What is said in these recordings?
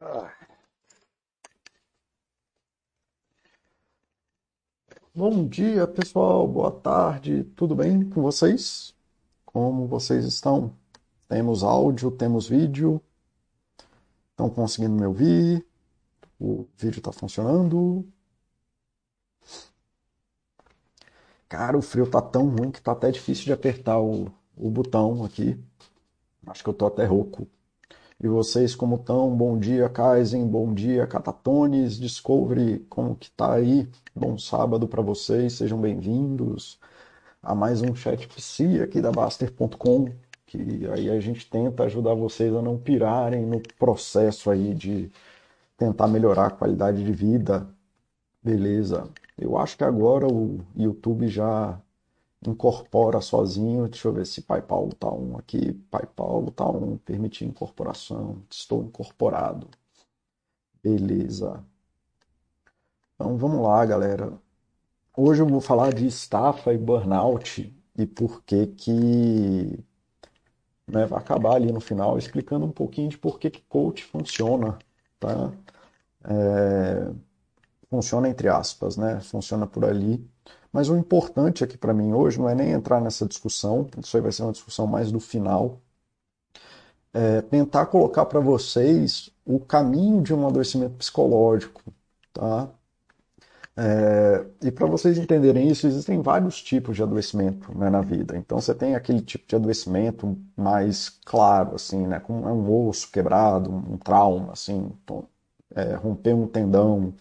Ah. Bom dia, pessoal. Boa tarde. Tudo bem com vocês? Como vocês estão? Temos áudio, temos vídeo. Estão conseguindo me ouvir? O vídeo está funcionando? Cara, o frio tá tão ruim que tá até difícil de apertar o, o botão aqui. Acho que eu tô até rouco. E vocês como estão? Bom dia, Kaizen. Bom dia, Catatones. Discovery, como que tá aí? Bom sábado para vocês. Sejam bem-vindos a mais um chat psi aqui da Baster.com, que aí a gente tenta ajudar vocês a não pirarem no processo aí de tentar melhorar a qualidade de vida. Beleza. Eu acho que agora o YouTube já incorpora sozinho. Deixa eu ver se Pai Paulo tá um aqui. Pai Paulo tá um. Permitir incorporação. Estou incorporado. Beleza. Então vamos lá, galera. Hoje eu vou falar de estafa e burnout e por que que né, vai acabar ali no final explicando um pouquinho de por que que coach funciona, tá? É, funciona entre aspas, né? Funciona por ali mas o importante aqui para mim hoje não é nem entrar nessa discussão, isso aí vai ser uma discussão mais do final. É tentar colocar para vocês o caminho de um adoecimento psicológico, tá? É, e para vocês entenderem isso, existem vários tipos de adoecimento né, na vida. Então você tem aquele tipo de adoecimento mais claro, assim, né, como um osso quebrado, um trauma, assim, então, é, romper um tendão,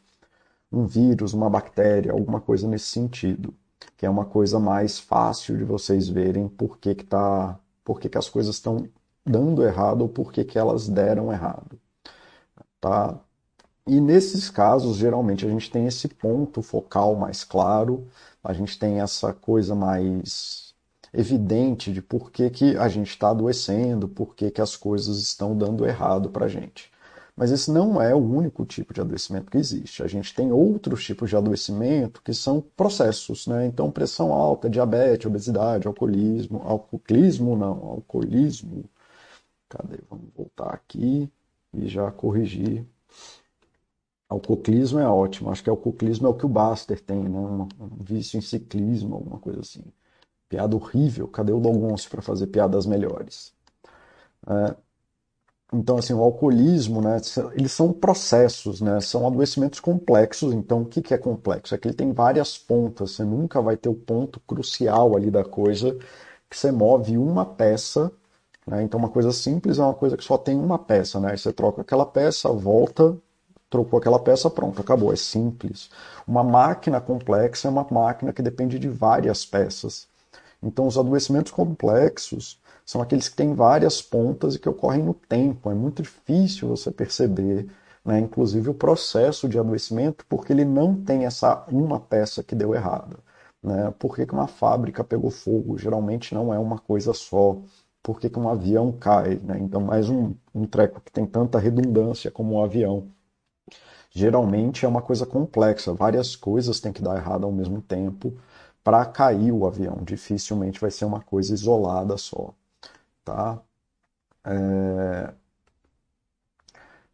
um vírus, uma bactéria, alguma coisa nesse sentido, que é uma coisa mais fácil de vocês verem por que, que, tá, por que, que as coisas estão dando errado ou por que, que elas deram errado. Tá? E nesses casos, geralmente, a gente tem esse ponto focal mais claro, a gente tem essa coisa mais evidente de por que, que a gente está adoecendo, por que, que as coisas estão dando errado para a gente. Mas esse não é o único tipo de adoecimento que existe. A gente tem outros tipos de adoecimento que são processos, né? Então, pressão alta, diabetes, obesidade, alcoolismo, alcoolismo não, alcoolismo. Cadê? Vamos voltar aqui e já corrigir. Alcoolismo é ótimo. Acho que alcoolismo é o que o Baster tem, né? Um, vício em ciclismo, alguma coisa assim. Piada horrível. Cadê o Dogoncio para fazer piadas melhores? É, então, assim, o alcoolismo, né, eles são processos, né, são adoecimentos complexos. Então, o que, que é complexo? É que ele tem várias pontas, você nunca vai ter o ponto crucial ali da coisa, que você move uma peça, né, então uma coisa simples é uma coisa que só tem uma peça, né, você troca aquela peça, volta, trocou aquela peça, pronto, acabou, é simples. Uma máquina complexa é uma máquina que depende de várias peças. Então, os adoecimentos complexos, são aqueles que têm várias pontas e que ocorrem no tempo. É muito difícil você perceber, né, inclusive, o processo de adoecimento, porque ele não tem essa uma peça que deu errado. Né? Por que, que uma fábrica pegou fogo? Geralmente não é uma coisa só. Por que, que um avião cai? Né? Então, mais um, um treco que tem tanta redundância como um avião. Geralmente é uma coisa complexa, várias coisas têm que dar errado ao mesmo tempo para cair o avião. Dificilmente vai ser uma coisa isolada só tá? É...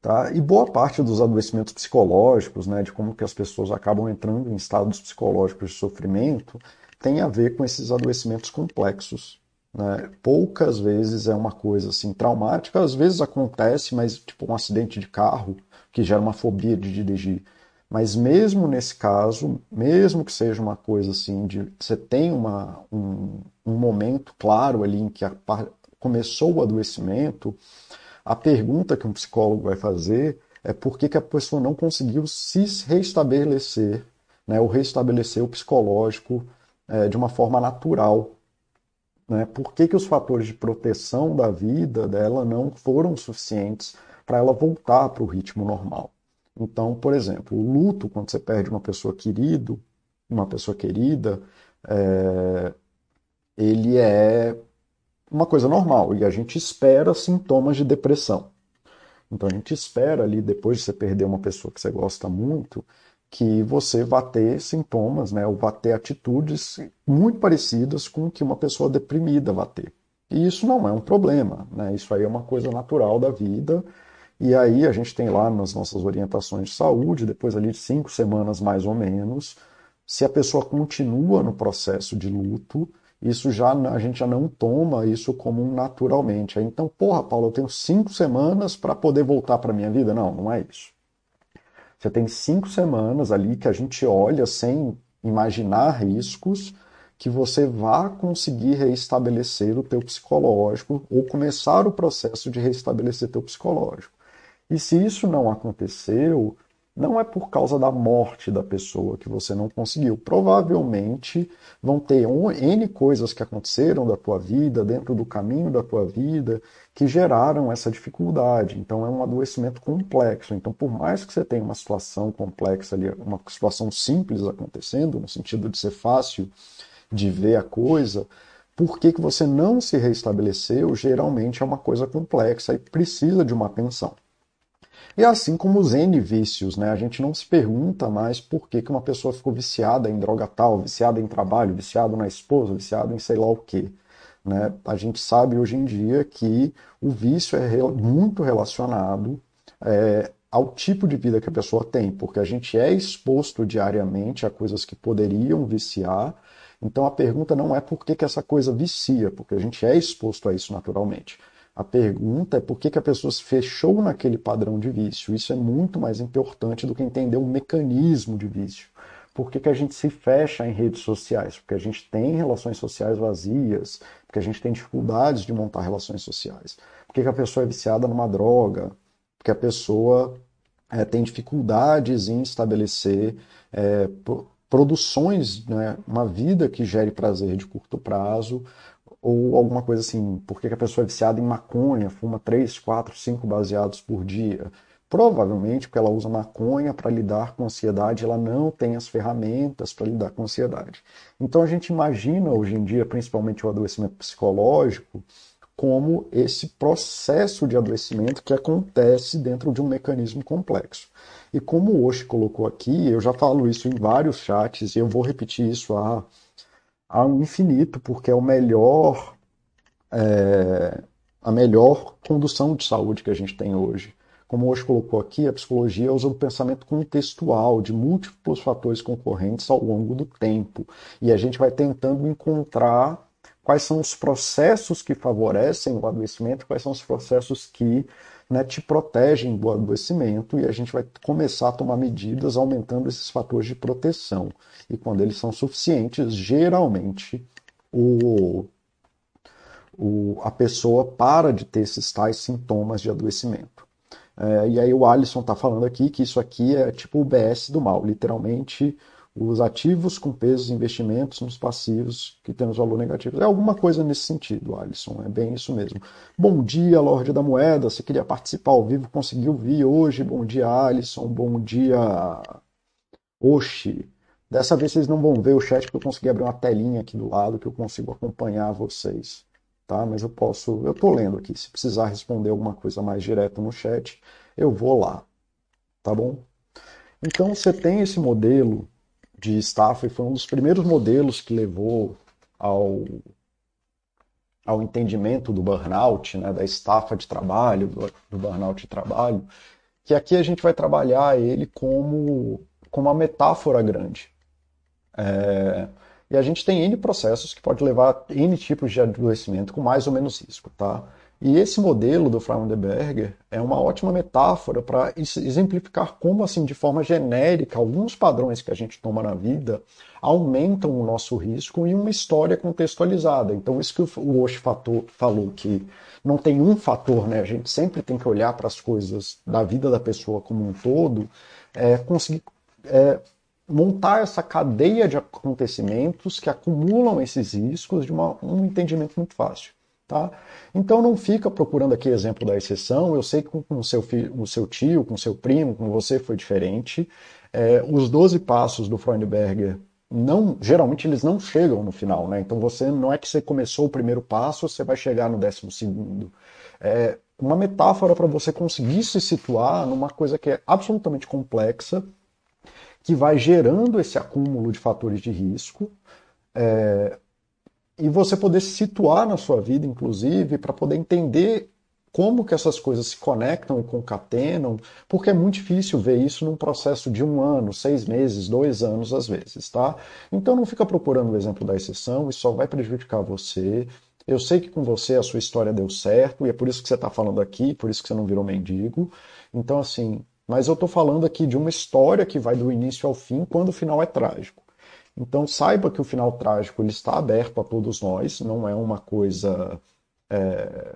Tá? E boa parte dos adoecimentos psicológicos, né, de como que as pessoas acabam entrando em estados psicológicos de sofrimento, tem a ver com esses adoecimentos complexos. Né? Poucas vezes é uma coisa assim traumática, às vezes acontece, mas tipo um acidente de carro que gera uma fobia de dirigir. Mas mesmo nesse caso, mesmo que seja uma coisa assim de você tem uma, um, um momento claro ali em que a, começou o adoecimento, a pergunta que um psicólogo vai fazer é por que, que a pessoa não conseguiu se restabelecer, né, ou restabelecer o psicológico é, de uma forma natural. Né? Por que, que os fatores de proteção da vida dela não foram suficientes para ela voltar para o ritmo normal? Então, por exemplo, o luto, quando você perde uma pessoa querido, uma pessoa querida, é, ele é uma coisa normal e a gente espera sintomas de depressão. Então a gente espera ali, depois de você perder uma pessoa que você gosta muito, que você vá ter sintomas, né, ou vá ter atitudes muito parecidas com o que uma pessoa deprimida vai ter. E isso não é um problema, né? Isso aí é uma coisa natural da vida E aí a gente tem lá nas nossas orientações de saúde, depois ali de cinco semanas mais ou menos, se a pessoa continua no processo de luto, isso já a gente já não toma isso como naturalmente. Então, porra, Paulo, eu tenho cinco semanas para poder voltar para minha vida? Não, não é isso. Você tem cinco semanas ali que a gente olha sem imaginar riscos que você vá conseguir reestabelecer o teu psicológico ou começar o processo de reestabelecer teu psicológico. E se isso não aconteceu, não é por causa da morte da pessoa que você não conseguiu. Provavelmente vão ter N coisas que aconteceram da tua vida, dentro do caminho da tua vida, que geraram essa dificuldade. Então é um adoecimento complexo. Então, por mais que você tenha uma situação complexa ali, uma situação simples acontecendo, no sentido de ser fácil de ver a coisa, por que, que você não se restabeleceu, geralmente é uma coisa complexa e precisa de uma atenção. E assim como os N vícios, né? A gente não se pergunta mais por que, que uma pessoa ficou viciada em droga tal, viciada em trabalho, viciado na esposa, viciado em sei lá o quê. Né? A gente sabe hoje em dia que o vício é muito relacionado é, ao tipo de vida que a pessoa tem, porque a gente é exposto diariamente a coisas que poderiam viciar. Então a pergunta não é por que, que essa coisa vicia, porque a gente é exposto a isso naturalmente. A pergunta é por que, que a pessoa se fechou naquele padrão de vício. Isso é muito mais importante do que entender o mecanismo de vício. Por que, que a gente se fecha em redes sociais? Porque a gente tem relações sociais vazias, porque a gente tem dificuldades de montar relações sociais. Por que, que a pessoa é viciada numa droga? Porque a pessoa é, tem dificuldades em estabelecer é, produções, né, uma vida que gere prazer de curto prazo, ou alguma coisa assim, por que a pessoa é viciada em maconha, fuma 3, 4, 5 baseados por dia? Provavelmente porque ela usa maconha para lidar com ansiedade, ela não tem as ferramentas para lidar com ansiedade. Então a gente imagina hoje em dia, principalmente o adoecimento psicológico, como esse processo de adoecimento que acontece dentro de um mecanismo complexo. E como o Oshi colocou aqui, eu já falo isso em vários chats e eu vou repetir isso a ao infinito, porque é o melhor, é, a melhor condução de saúde que a gente tem hoje. Como hoje colocou aqui, a psicologia usa o pensamento contextual de múltiplos fatores concorrentes ao longo do tempo. E a gente vai tentando encontrar quais são os processos que favorecem o adoecimento, quais são os processos que né, te protegem do adoecimento e a gente vai começar a tomar medidas aumentando esses fatores de proteção. E quando eles são suficientes, geralmente o, o, a pessoa para de ter esses tais sintomas de adoecimento. É, e aí o Alisson está falando aqui que isso aqui é tipo o BS do mal, literalmente os ativos com pesos investimentos nos passivos que temos valor negativo. É alguma coisa nesse sentido, Alisson, é bem isso mesmo. Bom dia, Lorde da Moeda, você queria participar ao vivo, conseguiu vir hoje. Bom dia, Alisson, bom dia, Oxi. Dessa vez vocês não vão ver o chat porque eu consegui abrir uma telinha aqui do lado que eu consigo acompanhar vocês, tá? Mas eu posso, eu tô lendo aqui, se precisar responder alguma coisa mais direta no chat, eu vou lá, tá bom? Então você tem esse modelo de estafa e foi um dos primeiros modelos que levou ao, ao entendimento do burnout, né, da estafa de trabalho, do, do burnout de trabalho, que aqui a gente vai trabalhar ele como, como uma metáfora grande. É, e a gente tem N processos que pode levar a N tipos de adoecimento com mais ou menos risco, tá? E esse modelo do Frauenberger é uma ótima metáfora para exemplificar como, assim, de forma genérica, alguns padrões que a gente toma na vida aumentam o nosso risco em uma história contextualizada. Então, isso que o Osh falou, que não tem um fator, né? A gente sempre tem que olhar para as coisas da vida da pessoa como um todo, é, conseguir é, montar essa cadeia de acontecimentos que acumulam esses riscos de uma, um entendimento muito fácil. Tá? Então não fica procurando aqui exemplo da exceção. Eu sei que com o seu, filho, o seu tio, com o seu primo, com você foi diferente. É, os 12 passos do Freundberger não, geralmente eles não chegam no final, né? Então você não é que você começou o primeiro passo, você vai chegar no décimo segundo. É uma metáfora para você conseguir se situar numa coisa que é absolutamente complexa, que vai gerando esse acúmulo de fatores de risco. É, e você poder se situar na sua vida, inclusive, para poder entender como que essas coisas se conectam e concatenam, porque é muito difícil ver isso num processo de um ano, seis meses, dois anos às vezes, tá? Então não fica procurando o exemplo da exceção, isso só vai prejudicar você. Eu sei que com você a sua história deu certo, e é por isso que você está falando aqui, por isso que você não virou mendigo. Então, assim, mas eu estou falando aqui de uma história que vai do início ao fim, quando o final é trágico. Então saiba que o final trágico ele está aberto a todos nós, não é uma coisa é,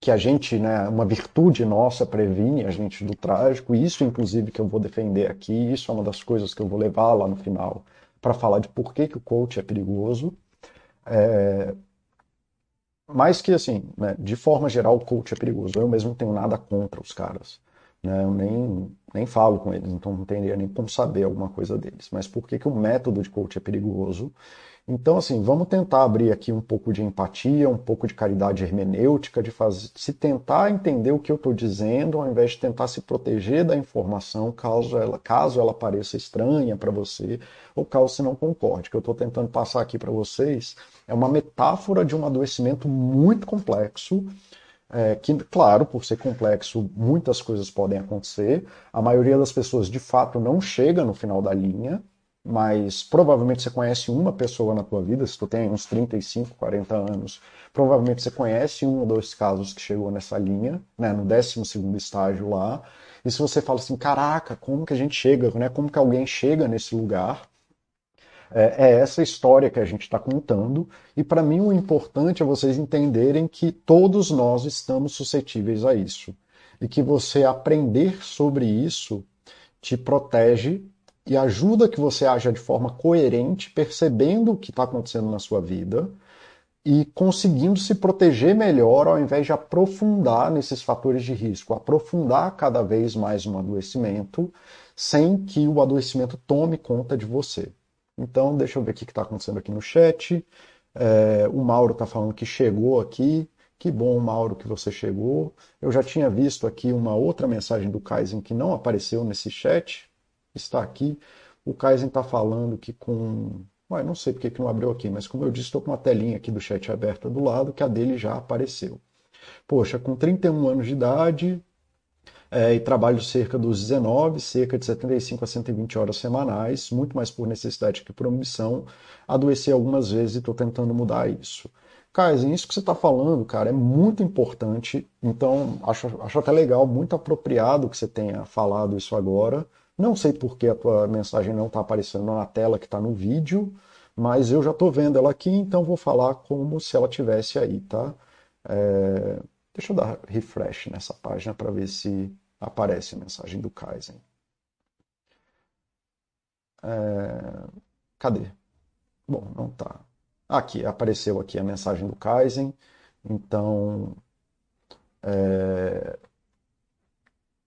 que a gente, né, uma virtude nossa previne a gente do trágico, isso inclusive que eu vou defender aqui, isso é uma das coisas que eu vou levar lá no final para falar de por que, que o coach é perigoso. É, mas que assim, né, de forma geral o coach é perigoso. Eu mesmo não tenho nada contra os caras. Né? Eu nem, nem falo com eles, então não teria nem como saber alguma coisa deles. Mas por que, que o método de coach é perigoso? Então, assim, vamos tentar abrir aqui um pouco de empatia, um pouco de caridade hermenêutica, de fazer, se tentar entender o que eu estou dizendo, ao invés de tentar se proteger da informação caso ela, caso ela pareça estranha para você ou caso você não concorde. O que eu estou tentando passar aqui para vocês é uma metáfora de um adoecimento muito complexo é, que, claro, por ser complexo, muitas coisas podem acontecer. A maioria das pessoas, de fato, não chega no final da linha, mas provavelmente você conhece uma pessoa na tua vida, se tu tem uns 35, 40 anos, provavelmente você conhece um ou dois casos que chegou nessa linha, né, no 12 estágio lá. E se você fala assim, caraca, como que a gente chega, né? Como que alguém chega nesse lugar? É, é essa história que a gente está contando, e para mim o importante é vocês entenderem que todos nós estamos suscetíveis a isso. E que você aprender sobre isso te protege e ajuda que você haja de forma coerente, percebendo o que está acontecendo na sua vida e conseguindo se proteger melhor ao invés de aprofundar nesses fatores de risco, aprofundar cada vez mais um adoecimento sem que o adoecimento tome conta de você. Então, deixa eu ver o que está acontecendo aqui no chat. É, o Mauro está falando que chegou aqui. Que bom, Mauro, que você chegou. Eu já tinha visto aqui uma outra mensagem do Kaizen que não apareceu nesse chat. Está aqui. O Kaizen está falando que com. Ué, não sei porque que não abriu aqui, mas como eu disse, estou com uma telinha aqui do chat aberta do lado, que a dele já apareceu. Poxa, com 31 anos de idade, é, e trabalho cerca dos 19, cerca de 75 a 120 horas semanais, muito mais por necessidade que por ambição. Adoeci algumas vezes e estou tentando mudar isso. Kaizen, isso que você está falando, cara, é muito importante. Então, acho, acho até legal, muito apropriado que você tenha falado isso agora. Não sei por que a tua mensagem não está aparecendo na tela que está no vídeo, mas eu já estou vendo ela aqui, então vou falar como se ela tivesse aí, tá? É... Deixa eu dar refresh nessa página para ver se aparece a mensagem do Kaizen. É... Cadê? Bom, não tá. Aqui, apareceu aqui a mensagem do Kaizen. Então, é...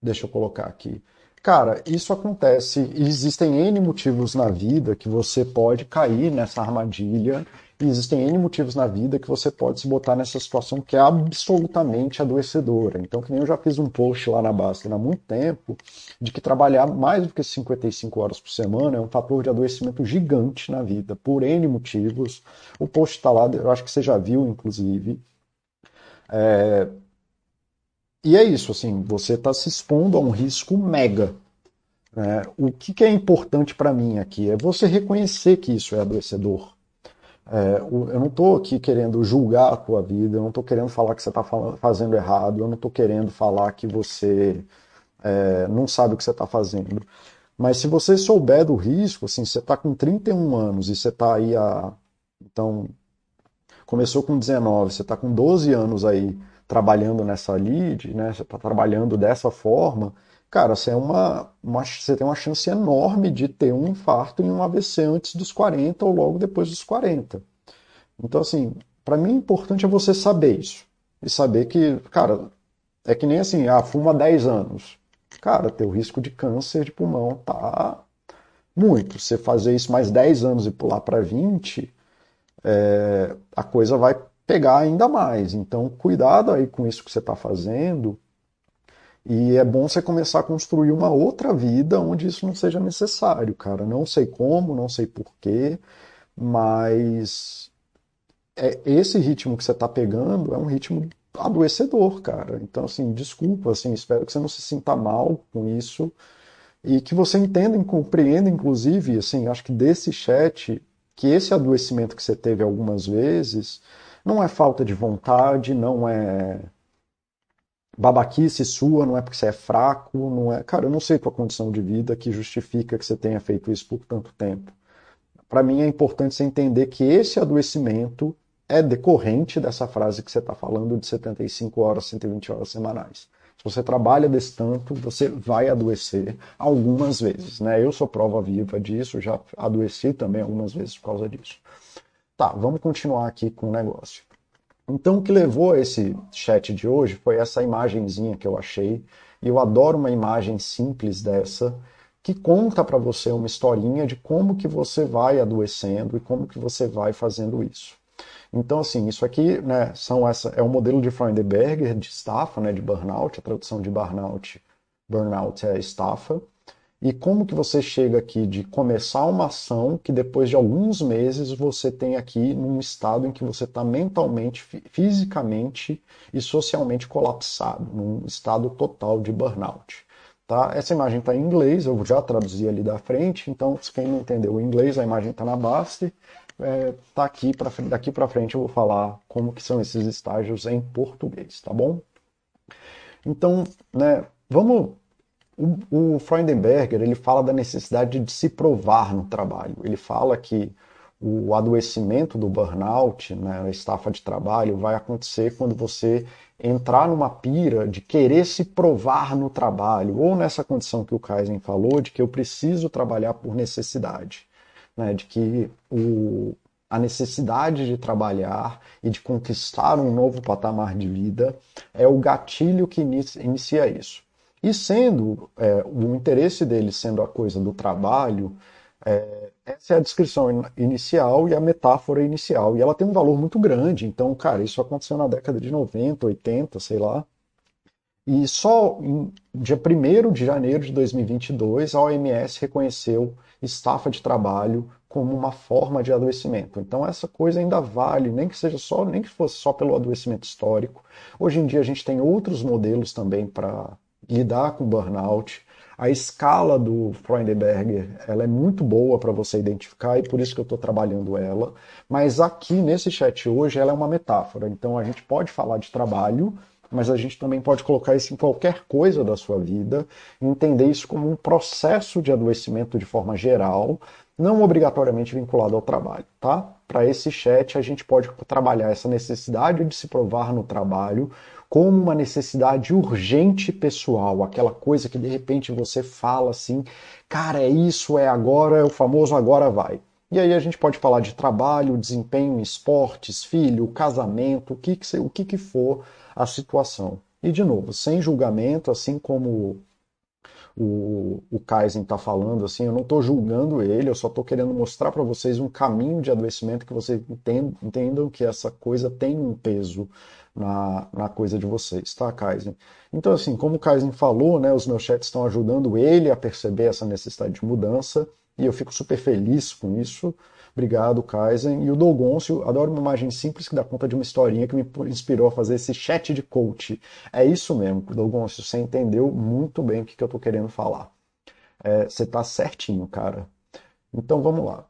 deixa eu colocar aqui. Cara, isso acontece. Existem N motivos na vida que você pode cair nessa armadilha existem N motivos na vida que você pode se botar nessa situação que é absolutamente adoecedora. Então, que nem eu já fiz um post lá na Basta há muito tempo, de que trabalhar mais do que 55 horas por semana é um fator de adoecimento gigante na vida, por N motivos. O post está lá, eu acho que você já viu, inclusive. É... E é isso, assim, você está se expondo a um risco mega. Né? O que, que é importante para mim aqui é você reconhecer que isso é adoecedor. É, eu não estou aqui querendo julgar a tua vida, eu não estou querendo falar que você está fazendo errado, eu não estou querendo falar que você é, não sabe o que você está fazendo. Mas se você souber do risco, assim, você está com 31 anos e você está aí a. Então, começou com 19, você está com 12 anos aí trabalhando nessa lead, né? Você está trabalhando dessa forma cara, você, é uma, uma, você tem uma chance enorme de ter um infarto em um AVC antes dos 40 ou logo depois dos 40. Então, assim, para mim, o importante é você saber isso. E saber que, cara, é que nem assim, ah, fuma 10 anos. Cara, teu risco de câncer de pulmão tá muito. Você fazer isso mais 10 anos e pular para 20, é, a coisa vai pegar ainda mais. Então, cuidado aí com isso que você está fazendo e é bom você começar a construir uma outra vida onde isso não seja necessário, cara. Não sei como, não sei porquê, mas é, esse ritmo que você está pegando é um ritmo adoecedor, cara. Então, assim, desculpa, assim, espero que você não se sinta mal com isso e que você entenda e compreenda, inclusive, assim, acho que desse chat, que esse adoecimento que você teve algumas vezes não é falta de vontade, não é babaquice sua, não é porque você é fraco, não é. Cara, eu não sei tua condição de vida que justifica que você tenha feito isso por tanto tempo. Para mim é importante você entender que esse adoecimento é decorrente dessa frase que você está falando de 75 horas, 120 horas semanais. Se você trabalha desse tanto, você vai adoecer algumas vezes, né? Eu sou prova viva disso, já adoeci também algumas vezes por causa disso. Tá, vamos continuar aqui com o negócio. Então, o que levou a esse chat de hoje foi essa imagenzinha que eu achei. E eu adoro uma imagem simples dessa, que conta para você uma historinha de como que você vai adoecendo e como que você vai fazendo isso. Então, assim, isso aqui né, são essa, é um modelo de Freudenberger, de estafa, né, de burnout, a tradução de burnout, burnout é estafa. E como que você chega aqui de começar uma ação que depois de alguns meses você tem aqui num estado em que você está mentalmente, fisicamente e socialmente colapsado, num estado total de burnout. Tá? Essa imagem está em inglês, eu já traduzi ali da frente, então quem não entendeu o inglês, a imagem está na base, é, tá aqui pra, daqui para frente eu vou falar como que são esses estágios em português, tá bom? Então, né, vamos o, o Freudenberger ele fala da necessidade de se provar no trabalho. Ele fala que o adoecimento do burnout, né, a estafa de trabalho, vai acontecer quando você entrar numa pira de querer se provar no trabalho, ou nessa condição que o Kaizen falou, de que eu preciso trabalhar por necessidade, né, de que o, a necessidade de trabalhar e de conquistar um novo patamar de vida é o gatilho que inicia isso. E sendo é, o interesse dele sendo a coisa do trabalho, é, essa é a descrição inicial e a metáfora inicial. E ela tem um valor muito grande. Então, cara, isso aconteceu na década de 90, 80, sei lá. E só em dia 1 de janeiro de 2022, a OMS reconheceu estafa de trabalho como uma forma de adoecimento. Então essa coisa ainda vale, nem que seja só, nem que fosse só pelo adoecimento histórico. Hoje em dia a gente tem outros modelos também para lidar com burnout. A escala do Freudenberger ela é muito boa para você identificar e por isso que eu estou trabalhando ela. Mas aqui nesse chat hoje ela é uma metáfora. Então a gente pode falar de trabalho, mas a gente também pode colocar isso em qualquer coisa da sua vida, entender isso como um processo de adoecimento de forma geral, não obrigatoriamente vinculado ao trabalho, tá? Para esse chat a gente pode trabalhar essa necessidade de se provar no trabalho como uma necessidade urgente pessoal, aquela coisa que de repente você fala assim, cara, é isso, é agora, é o famoso agora vai. E aí a gente pode falar de trabalho, desempenho em esportes, filho, casamento, o que, que, o que, que for a situação. E de novo, sem julgamento, assim como o, o Kaizen está falando, assim, eu não estou julgando ele, eu só estou querendo mostrar para vocês um caminho de adoecimento que vocês entendam, entendam que essa coisa tem um peso na, na coisa de vocês, tá, Kaizen? Então, assim, como o Kaizen falou, né, os meus chats estão ajudando ele a perceber essa necessidade de mudança, e eu fico super feliz com isso. Obrigado, Kaizen. E o Dolgoncio, adoro uma imagem simples que dá conta de uma historinha que me inspirou a fazer esse chat de coach. É isso mesmo, Dolgoncio, você entendeu muito bem o que, que eu estou querendo falar. É, você está certinho, cara. Então vamos lá.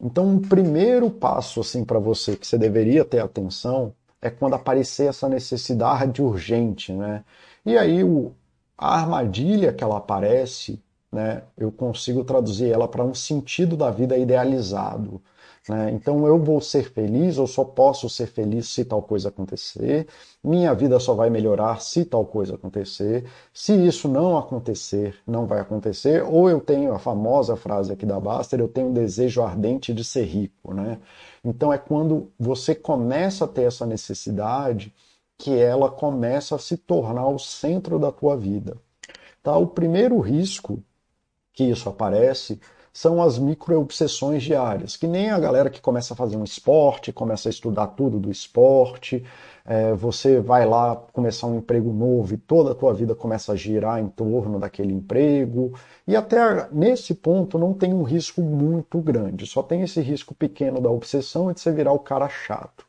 Então, o primeiro passo assim para você que você deveria ter atenção é quando aparecer essa necessidade urgente, né? E aí o, a armadilha que ela aparece, né? Eu consigo traduzir ela para um sentido da vida idealizado. Né? Então eu vou ser feliz, eu só posso ser feliz se tal coisa acontecer, minha vida só vai melhorar se tal coisa acontecer. Se isso não acontecer, não vai acontecer, ou eu tenho a famosa frase aqui da Baster, eu tenho um desejo ardente de ser rico. Né? Então é quando você começa a ter essa necessidade que ela começa a se tornar o centro da tua vida. Tá? O primeiro risco que isso aparece são as micro-obsessões diárias, que nem a galera que começa a fazer um esporte, começa a estudar tudo do esporte, é, você vai lá começar um emprego novo e toda a tua vida começa a girar em torno daquele emprego, e até nesse ponto não tem um risco muito grande, só tem esse risco pequeno da obsessão e de você virar o cara chato.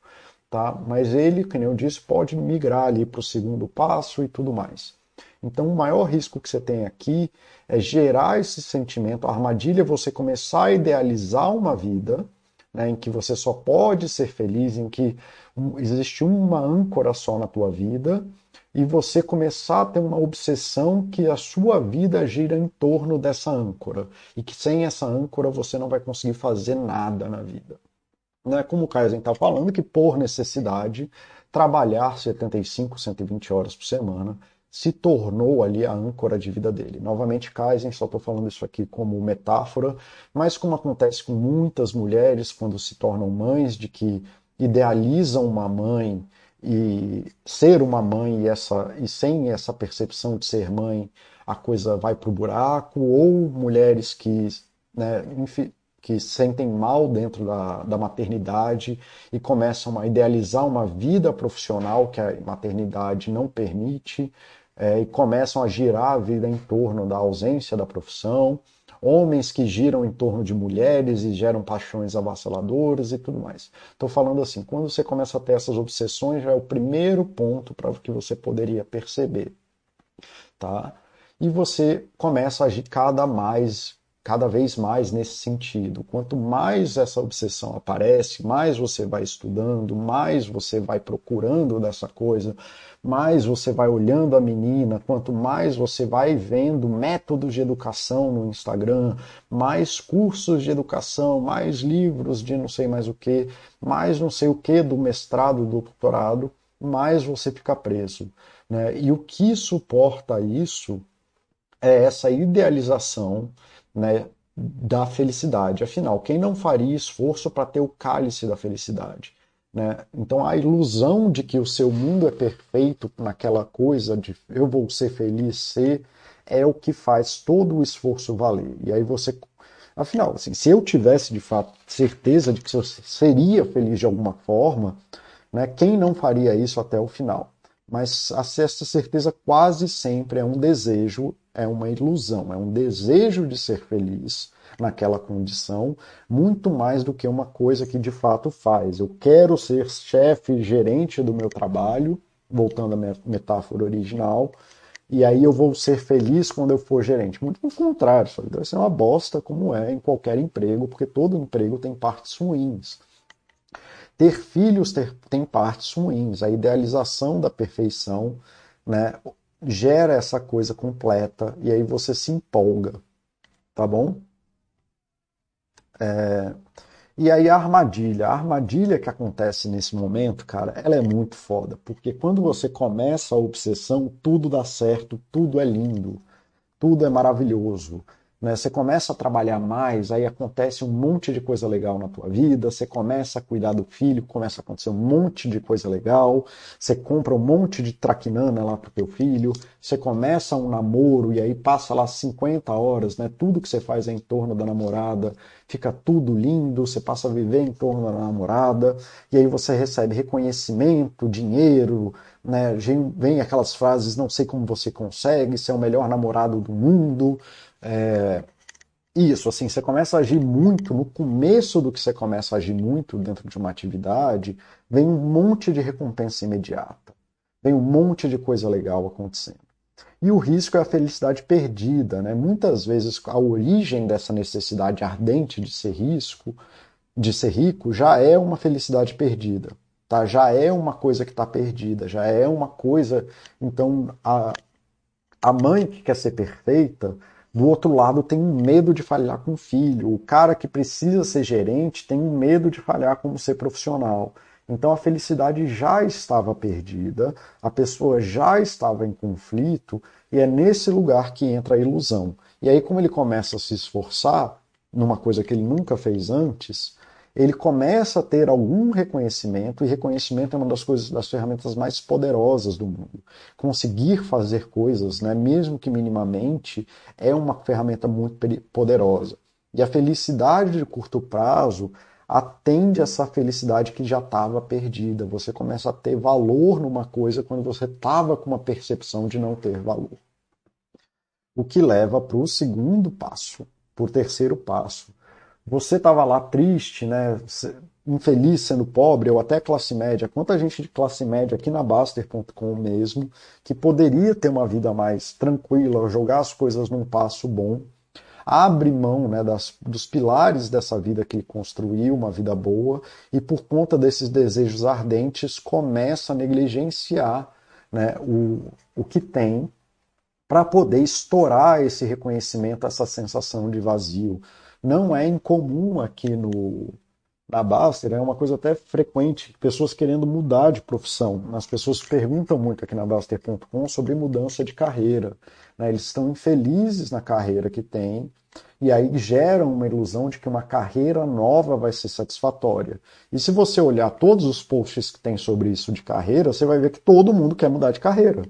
tá? Mas ele, como eu disse, pode migrar ali para o segundo passo e tudo mais. Então, o maior risco que você tem aqui é gerar esse sentimento. A armadilha é você começar a idealizar uma vida né, em que você só pode ser feliz, em que existe uma âncora só na tua vida, e você começar a ter uma obsessão que a sua vida gira em torno dessa âncora, e que sem essa âncora você não vai conseguir fazer nada na vida. Não é como o Kaizen está falando, que por necessidade, trabalhar 75, 120 horas por semana se tornou ali a âncora de vida dele. Novamente, Kaizen, só estou falando isso aqui como metáfora, mas como acontece com muitas mulheres quando se tornam mães, de que idealizam uma mãe e ser uma mãe e, essa, e sem essa percepção de ser mãe, a coisa vai para o buraco, ou mulheres que, né, que sentem mal dentro da, da maternidade e começam a idealizar uma vida profissional que a maternidade não permite, é, e começam a girar a vida em torno da ausência da profissão, homens que giram em torno de mulheres e geram paixões avassaladoras e tudo mais. Estou falando assim, quando você começa a ter essas obsessões, já é o primeiro ponto para que você poderia perceber, tá? E você começa a agir cada mais cada vez mais nesse sentido. Quanto mais essa obsessão aparece, mais você vai estudando, mais você vai procurando dessa coisa, mais você vai olhando a menina, quanto mais você vai vendo métodos de educação no Instagram, mais cursos de educação, mais livros de não sei mais o que, mais não sei o que do mestrado, do doutorado, mais você fica preso. Né? E o que suporta isso é essa idealização né, da felicidade. Afinal, quem não faria esforço para ter o cálice da felicidade? Né? Então, a ilusão de que o seu mundo é perfeito naquela coisa de eu vou ser feliz, ser, é o que faz todo o esforço valer. E aí você. Afinal, assim, se eu tivesse de fato certeza de que eu seria feliz de alguma forma, né, quem não faria isso até o final? Mas essa certeza quase sempre é um desejo é uma ilusão, é um desejo de ser feliz naquela condição, muito mais do que uma coisa que de fato faz. Eu quero ser chefe, gerente do meu trabalho, voltando à minha metáfora original, e aí eu vou ser feliz quando eu for gerente. Muito pelo contrário, isso deve ser uma bosta como é em qualquer emprego, porque todo emprego tem partes ruins. Ter filhos ter, tem partes ruins, a idealização da perfeição, né, gera essa coisa completa e aí você se empolga, tá bom? É... E aí a armadilha, a armadilha que acontece nesse momento, cara, ela é muito foda, porque quando você começa a obsessão, tudo dá certo, tudo é lindo, tudo é maravilhoso. Né? Você começa a trabalhar mais, aí acontece um monte de coisa legal na tua vida, você começa a cuidar do filho, começa a acontecer um monte de coisa legal, você compra um monte de traquinana lá pro teu filho, você começa um namoro e aí passa lá 50 horas, né? Tudo que você faz é em torno da namorada, fica tudo lindo, você passa a viver em torno da namorada, e aí você recebe reconhecimento, dinheiro, né? Vem aquelas frases, não sei como você consegue, você é o melhor namorado do mundo, é, isso, assim, você começa a agir muito, no começo do que você começa a agir muito dentro de uma atividade, vem um monte de recompensa imediata, vem um monte de coisa legal acontecendo. E o risco é a felicidade perdida, né? Muitas vezes a origem dessa necessidade ardente de ser risco, de ser rico, já é uma felicidade perdida, tá? Já é uma coisa que está perdida, já é uma coisa. Então a, a mãe que quer ser perfeita do outro lado, tem um medo de falhar com o filho. O cara que precisa ser gerente tem um medo de falhar como ser profissional. Então a felicidade já estava perdida, a pessoa já estava em conflito, e é nesse lugar que entra a ilusão. E aí, como ele começa a se esforçar numa coisa que ele nunca fez antes, ele começa a ter algum reconhecimento, e reconhecimento é uma das coisas, das ferramentas mais poderosas do mundo. Conseguir fazer coisas, né, mesmo que minimamente, é uma ferramenta muito poderosa. E a felicidade de curto prazo atende essa felicidade que já estava perdida. Você começa a ter valor numa coisa quando você estava com uma percepção de não ter valor. O que leva para o segundo passo, para o terceiro passo, você estava lá triste, né? infeliz sendo pobre, ou até classe média, quanta gente de classe média aqui na Baster.com mesmo, que poderia ter uma vida mais tranquila, jogar as coisas num passo bom, abre mão né, das, dos pilares dessa vida que ele construiu, uma vida boa, e por conta desses desejos ardentes começa a negligenciar né, o, o que tem para poder estourar esse reconhecimento, essa sensação de vazio. Não é incomum aqui no, na Baster, é uma coisa até frequente, pessoas querendo mudar de profissão. As pessoas perguntam muito aqui na Baster.com sobre mudança de carreira. Né? Eles estão infelizes na carreira que têm, e aí geram uma ilusão de que uma carreira nova vai ser satisfatória. E se você olhar todos os posts que tem sobre isso de carreira, você vai ver que todo mundo quer mudar de carreira.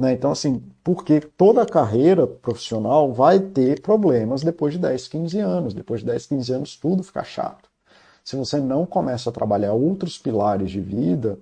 Né? Então, assim, porque toda carreira profissional vai ter problemas depois de 10, 15 anos. Depois de 10, 15 anos, tudo fica chato. Se você não começa a trabalhar outros pilares de vida,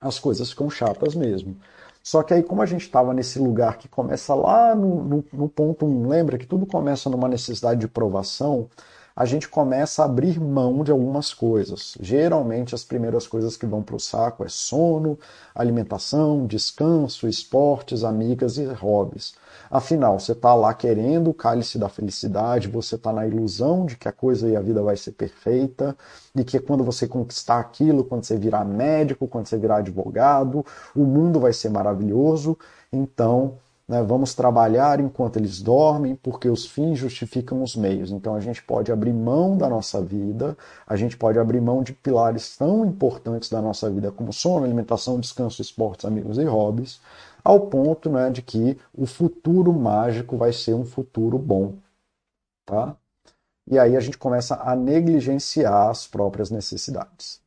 as coisas ficam chatas mesmo. Só que aí, como a gente estava nesse lugar que começa lá no, no, no ponto 1, lembra que tudo começa numa necessidade de provação, a gente começa a abrir mão de algumas coisas. Geralmente, as primeiras coisas que vão para o saco é sono, alimentação, descanso, esportes, amigas e hobbies. Afinal, você está lá querendo o cálice da felicidade, você está na ilusão de que a coisa e a vida vai ser perfeita, e que quando você conquistar aquilo, quando você virar médico, quando você virar advogado, o mundo vai ser maravilhoso. Então, né? Vamos trabalhar enquanto eles dormem, porque os fins justificam os meios. Então a gente pode abrir mão da nossa vida, a gente pode abrir mão de pilares tão importantes da nossa vida como sono, alimentação, descanso, esportes, amigos e hobbies, ao ponto né, de que o futuro mágico vai ser um futuro bom. Tá? E aí a gente começa a negligenciar as próprias necessidades.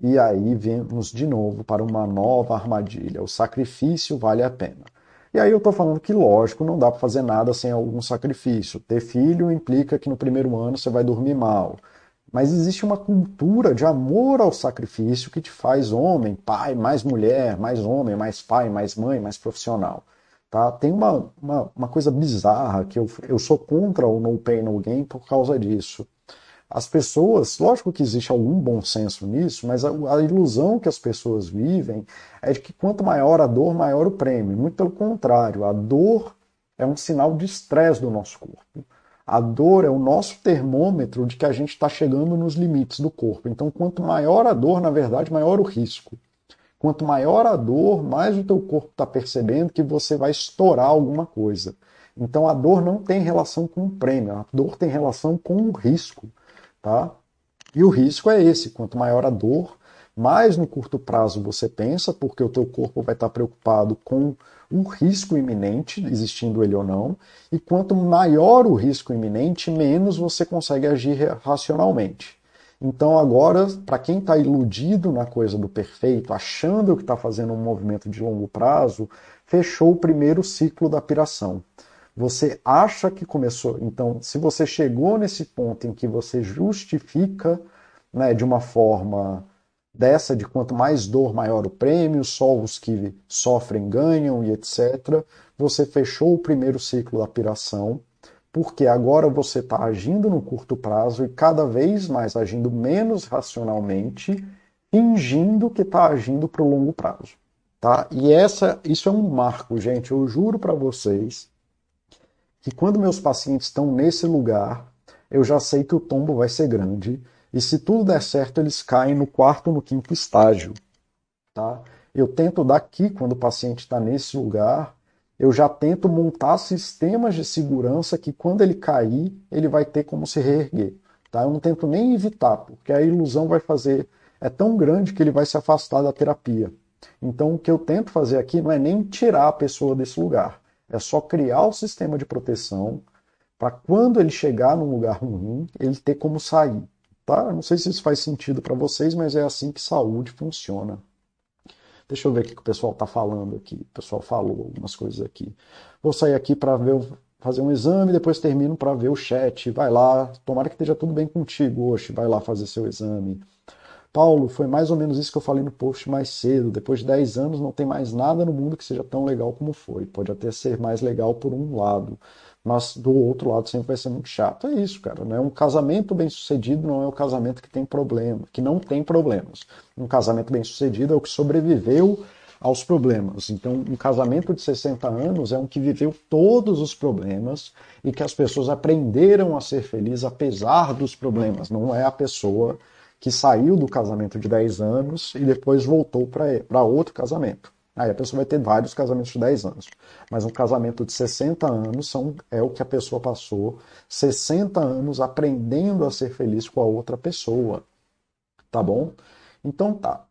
E aí vemos de novo para uma nova armadilha: o sacrifício vale a pena. E aí eu estou falando que, lógico, não dá para fazer nada sem algum sacrifício. Ter filho implica que no primeiro ano você vai dormir mal. Mas existe uma cultura de amor ao sacrifício que te faz homem, pai, mais mulher, mais homem, mais pai, mais mãe, mais profissional. Tá? Tem uma, uma, uma coisa bizarra que eu, eu sou contra o no pain, no gain por causa disso. As pessoas, lógico que existe algum bom senso nisso, mas a, a, ilusão que as pessoas vivem é de que quanto maior a dor, maior o prêmio. Muito pelo contrário, a dor é um sinal de estresse do nosso corpo. A dor é o nosso termômetro de que a gente está chegando nos limites do corpo. Então, quanto maior a dor, na verdade, maior o risco. Quanto maior a dor, mais o teu corpo está percebendo que você vai estourar alguma coisa. Então, a dor não tem relação com o prêmio, a dor tem relação com o risco. Tá? E o risco é esse: quanto maior a dor, mais no curto prazo você pensa, porque o teu corpo vai estar preocupado com um risco iminente, existindo ele ou não, e quanto maior o risco iminente, menos você consegue agir racionalmente. Então agora, para quem está iludido na coisa do perfeito, achando que está fazendo um movimento de longo prazo, fechou o primeiro ciclo da piração. Você acha que começou. Então, se você chegou nesse ponto em que você justifica né, de uma forma dessa, de quanto mais dor, maior o prêmio, só os que sofrem ganham e etc., você fechou o primeiro ciclo da piração, porque agora você está agindo no curto prazo e cada vez mais agindo menos racionalmente, fingindo que está agindo para o longo prazo. Tá? E essa, isso é um marco, gente. Eu juro para vocês que quando meus pacientes estão nesse lugar, eu já sei que o tombo vai ser grande e se tudo der certo, eles caem no quarto ou no quinto estágio. Tá? Eu tento daqui, quando o paciente está nesse lugar, eu já tento montar sistemas de segurança que quando ele cair, ele vai ter como se reerguer. Tá? Eu não tento nem evitar, porque a ilusão vai fazer é tão grande que ele vai se afastar da terapia. Então o que eu tento fazer aqui não é nem tirar a pessoa desse lugar. É só criar o sistema de proteção para quando ele chegar num lugar ruim, ele ter como sair. Tá? Não sei se isso faz sentido para vocês, mas é assim que saúde funciona. Deixa eu ver o que o pessoal está falando aqui. O pessoal falou algumas coisas aqui. Vou sair aqui para ver, fazer um exame, depois termino para ver o chat. Vai lá, tomara que esteja tudo bem contigo, hoje. Vai lá fazer seu exame. Paulo, foi mais ou menos isso que eu falei no post mais cedo. Depois de 10 anos, não tem mais nada no mundo que seja tão legal como foi. Pode até ser mais legal por um lado, mas do outro lado sempre vai ser muito chato. É isso, cara. Né? Um casamento bem sucedido não é o casamento que tem problema, que não tem problemas. Um casamento bem sucedido é o que sobreviveu aos problemas. Então, um casamento de 60 anos é um que viveu todos os problemas e que as pessoas aprenderam a ser felizes apesar dos problemas. Não é a pessoa que saiu do casamento de 10 anos e depois voltou para outro casamento. Aí a pessoa vai ter vários casamentos de 10 anos. Mas um casamento de 60 anos são, é o que a pessoa passou 60 anos aprendendo a ser feliz com a outra pessoa. Tá bom? Então tá.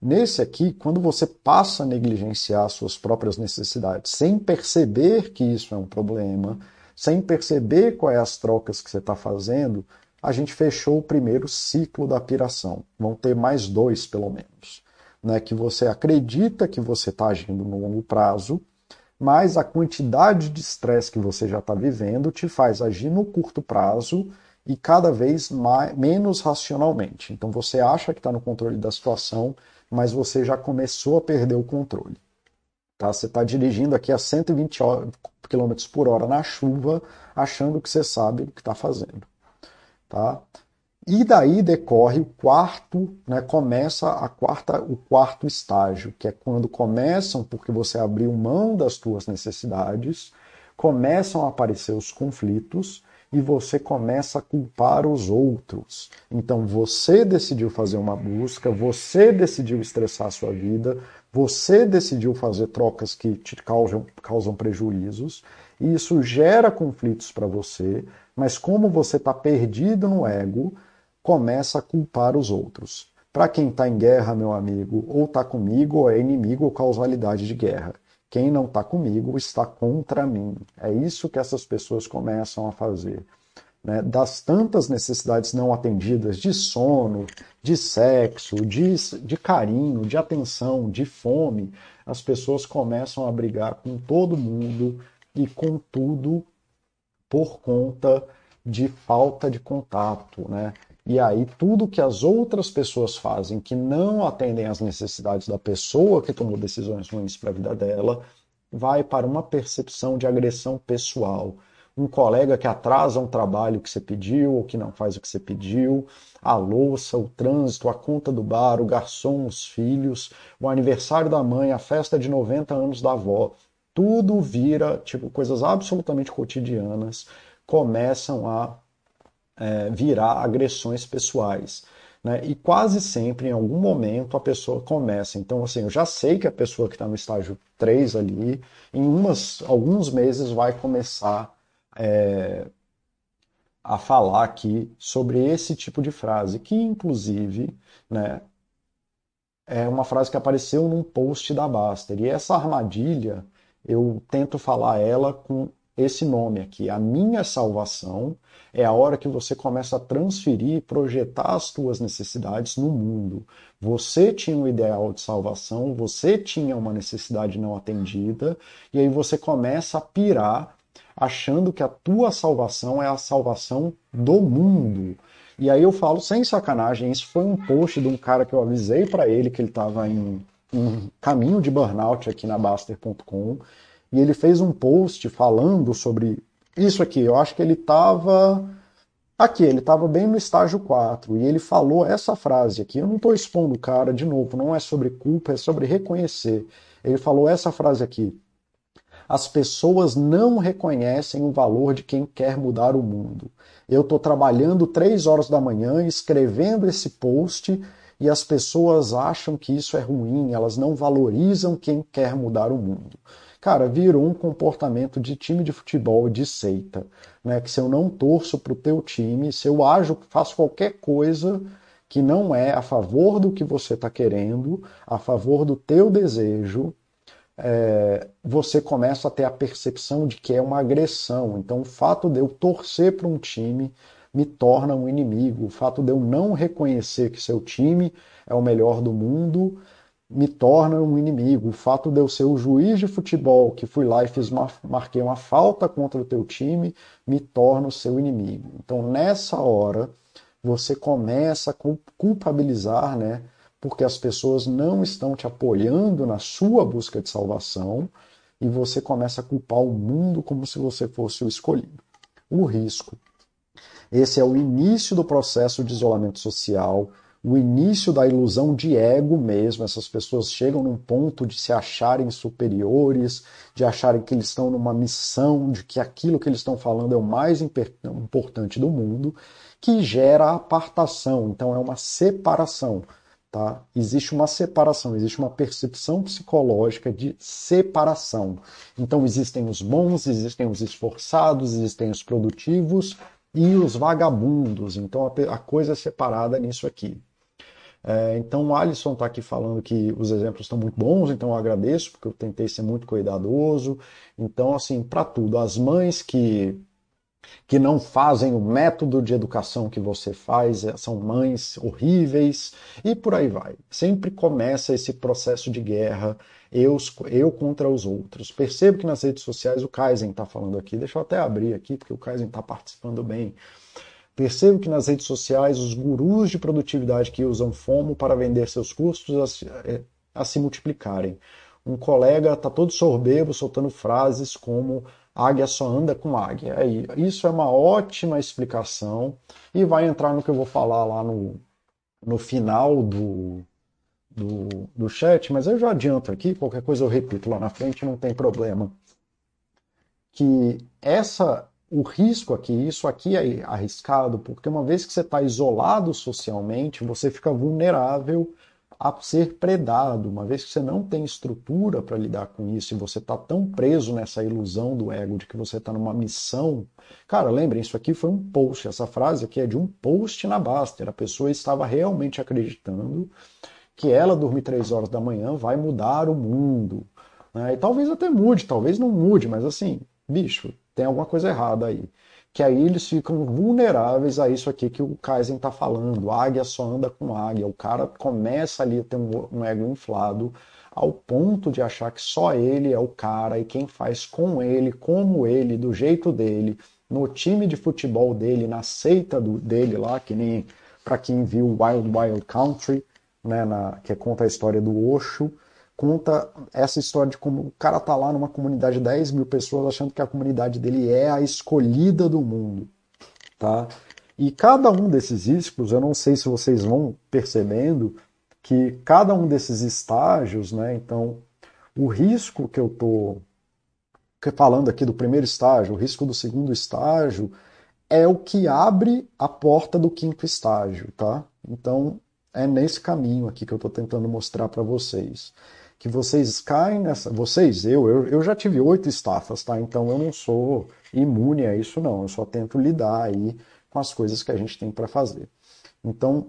Nesse aqui, quando você passa a negligenciar suas próprias necessidades sem perceber que isso é um problema, sem perceber quais as trocas que você está fazendo, a gente fechou o primeiro ciclo da piração. Vão ter mais dois, pelo menos. Né? Que você acredita que você está agindo no longo prazo, mas a quantidade de estresse que você já está vivendo te faz agir no curto prazo e cada vez mais, menos racionalmente. Então você acha que está no controle da situação, mas você já começou a perder o controle. Tá? Você está dirigindo aqui a 120 km por hora na chuva, achando que você sabe o que está fazendo. Tá? E daí decorre o quarto, né, começa a quarta, o quarto estágio, que é quando começam, porque você abriu mão das tuas necessidades, começam a aparecer os conflitos e você começa a culpar os outros. Então você decidiu fazer uma busca, você decidiu estressar a sua vida, você decidiu fazer trocas que te causam, causam prejuízos, e isso gera conflitos para você, mas como você está perdido no ego, começa a culpar os outros. Para quem está em guerra, meu amigo, ou está comigo, ou é inimigo ou causalidade de guerra. Quem não está comigo está contra mim. É isso que essas pessoas começam a fazer. Né? Das tantas necessidades não atendidas de sono, de sexo, de, de carinho, de atenção, de fome, as pessoas começam a brigar com todo mundo e com tudo por conta de falta de contato, né? E aí tudo que as outras pessoas fazem que não atendem às necessidades da pessoa que tomou decisões ruins para a vida dela, vai para uma percepção de agressão pessoal. Um colega que atrasa um trabalho que você pediu ou que não faz o que você pediu, a louça, o trânsito, a conta do bar, o garçom, os filhos, o aniversário da mãe, a festa de 90 anos da avó tudo vira, tipo, coisas absolutamente cotidianas começam a é, virar agressões pessoais. Né? E quase sempre, em algum momento, a pessoa começa. Então, assim, eu já sei que a pessoa que está no estágio 3 ali, em umas, alguns meses, vai começar é, a falar aqui sobre esse tipo de frase, que inclusive né, é uma frase que apareceu num post da Baster. E essa armadilha eu tento falar ela com esse nome aqui. A minha salvação é a hora que você começa a transferir e projetar as tuas necessidades no mundo. Você tinha um ideal de salvação, você tinha uma necessidade não atendida, e aí você começa a pirar achando que a tua salvação é a salvação do mundo. E aí eu falo sem sacanagem, isso foi um post de um cara que eu avisei para ele que ele estava em um caminho de burnout aqui na Baster.com e ele fez um post falando sobre isso aqui. Eu acho que ele estava aqui, ele estava bem no estágio 4 e ele falou essa frase aqui. Eu não estou expondo o cara de novo, não é sobre culpa, é sobre reconhecer. Ele falou essa frase aqui. As pessoas não reconhecem o valor de quem quer mudar o mundo. Eu estou trabalhando três horas da manhã, escrevendo esse post e as pessoas acham que isso é ruim, elas não valorizam quem quer mudar o mundo. Cara, virou um comportamento de time de futebol de seita, né? Que se eu não torço pro teu time, se eu ajo, faço qualquer coisa que não é a favor do que você está querendo, a favor do teu desejo, é, você começa a ter a percepção de que é uma agressão. Então, o fato de eu torcer para um time me torna um inimigo. O fato de eu não reconhecer que seu time é o melhor do mundo me torna um inimigo. O fato de eu ser o juiz de futebol que fui lá e fiz uma, marquei uma falta contra o teu time me torna o seu inimigo. Então, nessa hora, você começa a culpabilizar, né? Porque as pessoas não estão te apoiando na sua busca de salvação e você começa a culpar o mundo como se você fosse o escolhido. O risco. Esse é o início do processo de isolamento social, o início da ilusão de ego mesmo. Essas pessoas chegam num ponto de se acharem superiores, de acharem que eles estão numa missão, de que aquilo que eles estão falando é o mais importante do mundo, que gera apartação. Então é uma separação. Tá? Existe uma separação, existe uma percepção psicológica de separação. Então existem os bons, existem os esforçados, existem os produtivos e os vagabundos. Então a coisa é separada nisso aqui. É, então o Alisson está aqui falando que os exemplos estão muito bons, então eu agradeço, porque eu tentei ser muito cuidadoso. Então, assim, para tudo, as mães que que não fazem o método de educação que você faz, é, são mães horríveis e por aí vai. Sempre começa esse processo de guerra, eu, eu contra os outros. Percebo que nas redes sociais o Kaizen está falando aqui, deixa eu até abrir aqui, porque o Kaizen está participando bem. Percebo que nas redes sociais os gurus de produtividade que usam FOMO para vender seus custos a, se é, multiplicarem. Um colega está todo sorbebo soltando frases como águia só anda com águia. Aí, isso é uma ótima explicação e vai entrar no que eu vou falar lá no, no final do, do, do chat, mas eu já adianto aqui, qualquer coisa eu repito lá na frente, não tem problema. Que essa o risco aqui, isso aqui é arriscado, porque uma vez que você está isolado socialmente, você fica vulnerável a ser predado. Uma vez que você não tem estrutura para lidar com isso e você está tão preso nessa ilusão do ego de que você está numa missão. Cara, lembrem, isso aqui foi um post. Essa frase aqui é de um post na Baster. A pessoa estava realmente acreditando que ela dormir três horas da manhã vai mudar o mundo. Né? E talvez até mude, talvez não mude, mas assim, bicho, tem alguma coisa errada aí. Que aí eles ficam vulneráveis a isso aqui que o Kaizen está falando. águia só anda com águia. O cara começa ali a ter um, um ego inflado ao ponto de achar que só ele é o cara e quem faz com ele, como ele, do jeito dele, no time de futebol dele, na seita do, dele lá, que nem para quem viu Wild Wild Country, né, na, que conta a história do Osho, conta essa história de como o cara tá lá numa comunidade de 10 mil pessoas achando que a comunidade dele é a escolhida do mundo, tá? E cada um desses riscos, eu não sei se vocês vão percebendo que cada um desses estágios, né? Então, o risco que eu tô falando aqui do primeiro estágio, o risco do segundo estágio, é o que abre a porta do quinto estágio, tá? Então, é nesse caminho aqui que eu estou tentando mostrar para vocês que vocês caem nessa. Vocês, eu, eu, eu já tive oito estafas, tá? Então eu não sou imune a isso, não. Eu só tento lidar aí com as coisas que a gente tem para fazer. Então,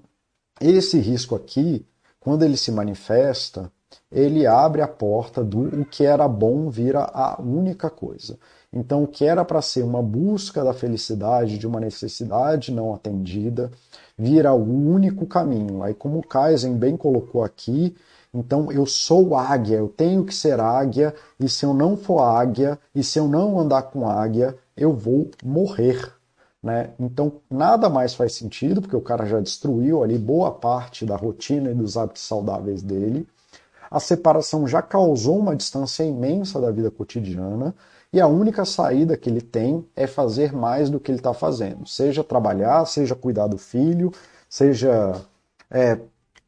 esse risco aqui, quando ele se manifesta, ele abre a porta do o que era bom vira a única coisa. Então, o que era para ser uma busca da felicidade, de uma necessidade não atendida, vira o único caminho. Aí, como o Kaizen bem colocou aqui, então eu sou águia, eu tenho que ser águia, e se eu não for águia, e se eu não andar com águia, eu vou morrer. Né? Então nada mais faz sentido, porque o cara já destruiu ali boa parte da rotina e dos hábitos saudáveis dele. A separação já causou uma distância imensa da vida cotidiana, e a única saída que ele tem é fazer mais do que ele está fazendo, seja trabalhar, seja cuidar do filho, seja é,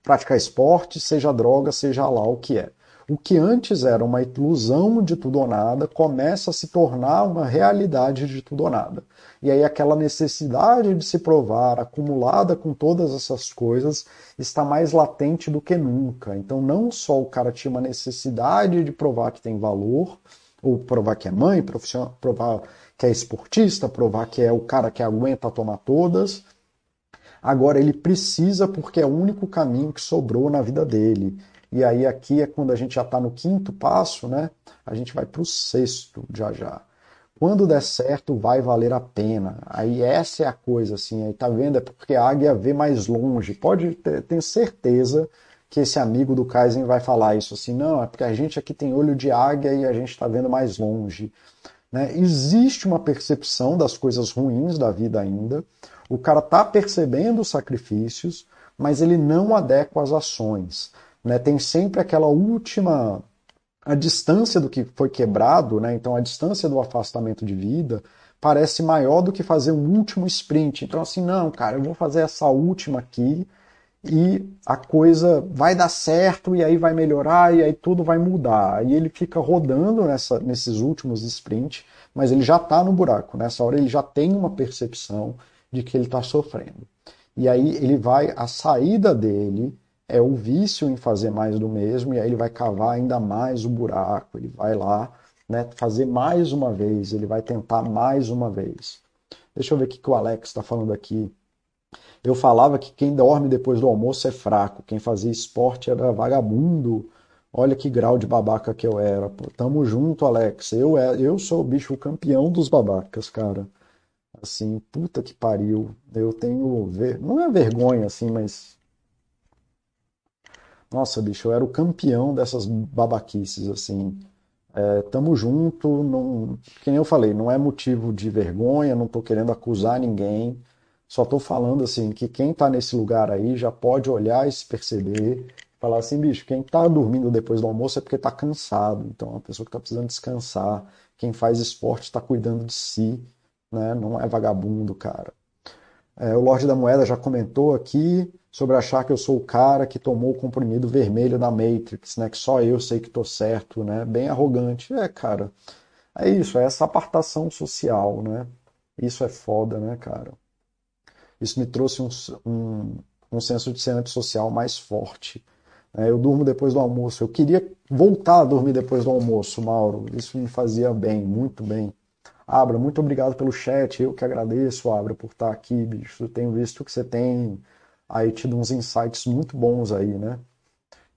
praticar esporte, seja droga, seja lá o que é. O que antes era uma ilusão de tudo ou nada começa a se tornar uma realidade de tudo ou nada. E aí aquela necessidade de se provar, acumulada com todas essas coisas, está mais latente do que nunca. Então não só o cara tinha uma necessidade de provar que tem valor, ou provar que é mãe, provar que é esportista, provar que é o cara que aguenta tomar todas, Agora ele precisa porque é o único caminho que sobrou na vida dele. E aí aqui é quando a gente já está no quinto passo, né? A gente vai para o sexto já já. Quando der certo, vai valer a pena. Aí essa é a coisa, assim, aí tá vendo? É porque a águia vê mais longe. Pode ter, tenho certeza que esse amigo do Kaizen vai falar isso assim, não, é porque a gente aqui tem olho de águia e a gente está vendo mais longe. Né? Existe uma percepção das coisas ruins da vida ainda, O cara tá percebendo os sacrifícios, mas ele não adequa as ações. Né? Tem sempre aquela última a distância do que foi quebrado, né? então a distância do afastamento de vida parece maior do que fazer um último sprint. Então, assim, não, cara, eu vou fazer essa última aqui e a coisa vai dar certo e aí vai melhorar e aí tudo vai mudar. Aí ele fica rodando nessa, nesses últimos sprints, mas ele já está no buraco. Nessa hora ele já tem uma percepção de que ele está sofrendo. E aí ele vai, a saída dele é o vício em fazer mais do mesmo, e aí ele vai cavar ainda mais o buraco, ele vai lá né, fazer mais uma vez, ele vai tentar mais uma vez. Deixa eu ver o que, o Alex está falando aqui. Eu falava que quem dorme depois do almoço é fraco, quem fazia esporte era vagabundo. Olha que grau de babaca que eu era. Pô, tamo junto, Alex. Eu, é, eu sou o bicho campeão dos babacas, cara. Assim, puta que pariu. Eu tenho. Ver... Não é vergonha, assim, mas. Nossa, bicho, eu era o campeão dessas babaquices, assim. É, tamo junto, não, que nem eu falei, não é motivo de vergonha, não tô querendo acusar ninguém. Só estou falando assim que quem está nesse lugar aí já pode olhar e se perceber, falar assim, bicho, quem está dormindo depois do almoço é porque está cansado. Então, é uma pessoa que está precisando descansar. Quem faz esporte está cuidando de si, né? Não é vagabundo, cara. É, o Lorde da Moeda já comentou aqui sobre achar que eu sou o cara que tomou o comprimido vermelho da Matrix, né? Que só eu sei que tô certo, né? Bem arrogante. É, cara. É isso, é essa apartação social, né? Isso é foda, né, cara? isso me trouxe um, um, um senso de ser antissocial mais forte. É, eu durmo depois do almoço. Eu queria voltar a dormir depois do almoço, Mauro. Isso me fazia bem, muito bem. Abra, muito obrigado pelo chat. Eu que agradeço, Abra, por estar aqui, bicho. Eu tenho visto que você tem aí tido uns insights muito bons aí, né?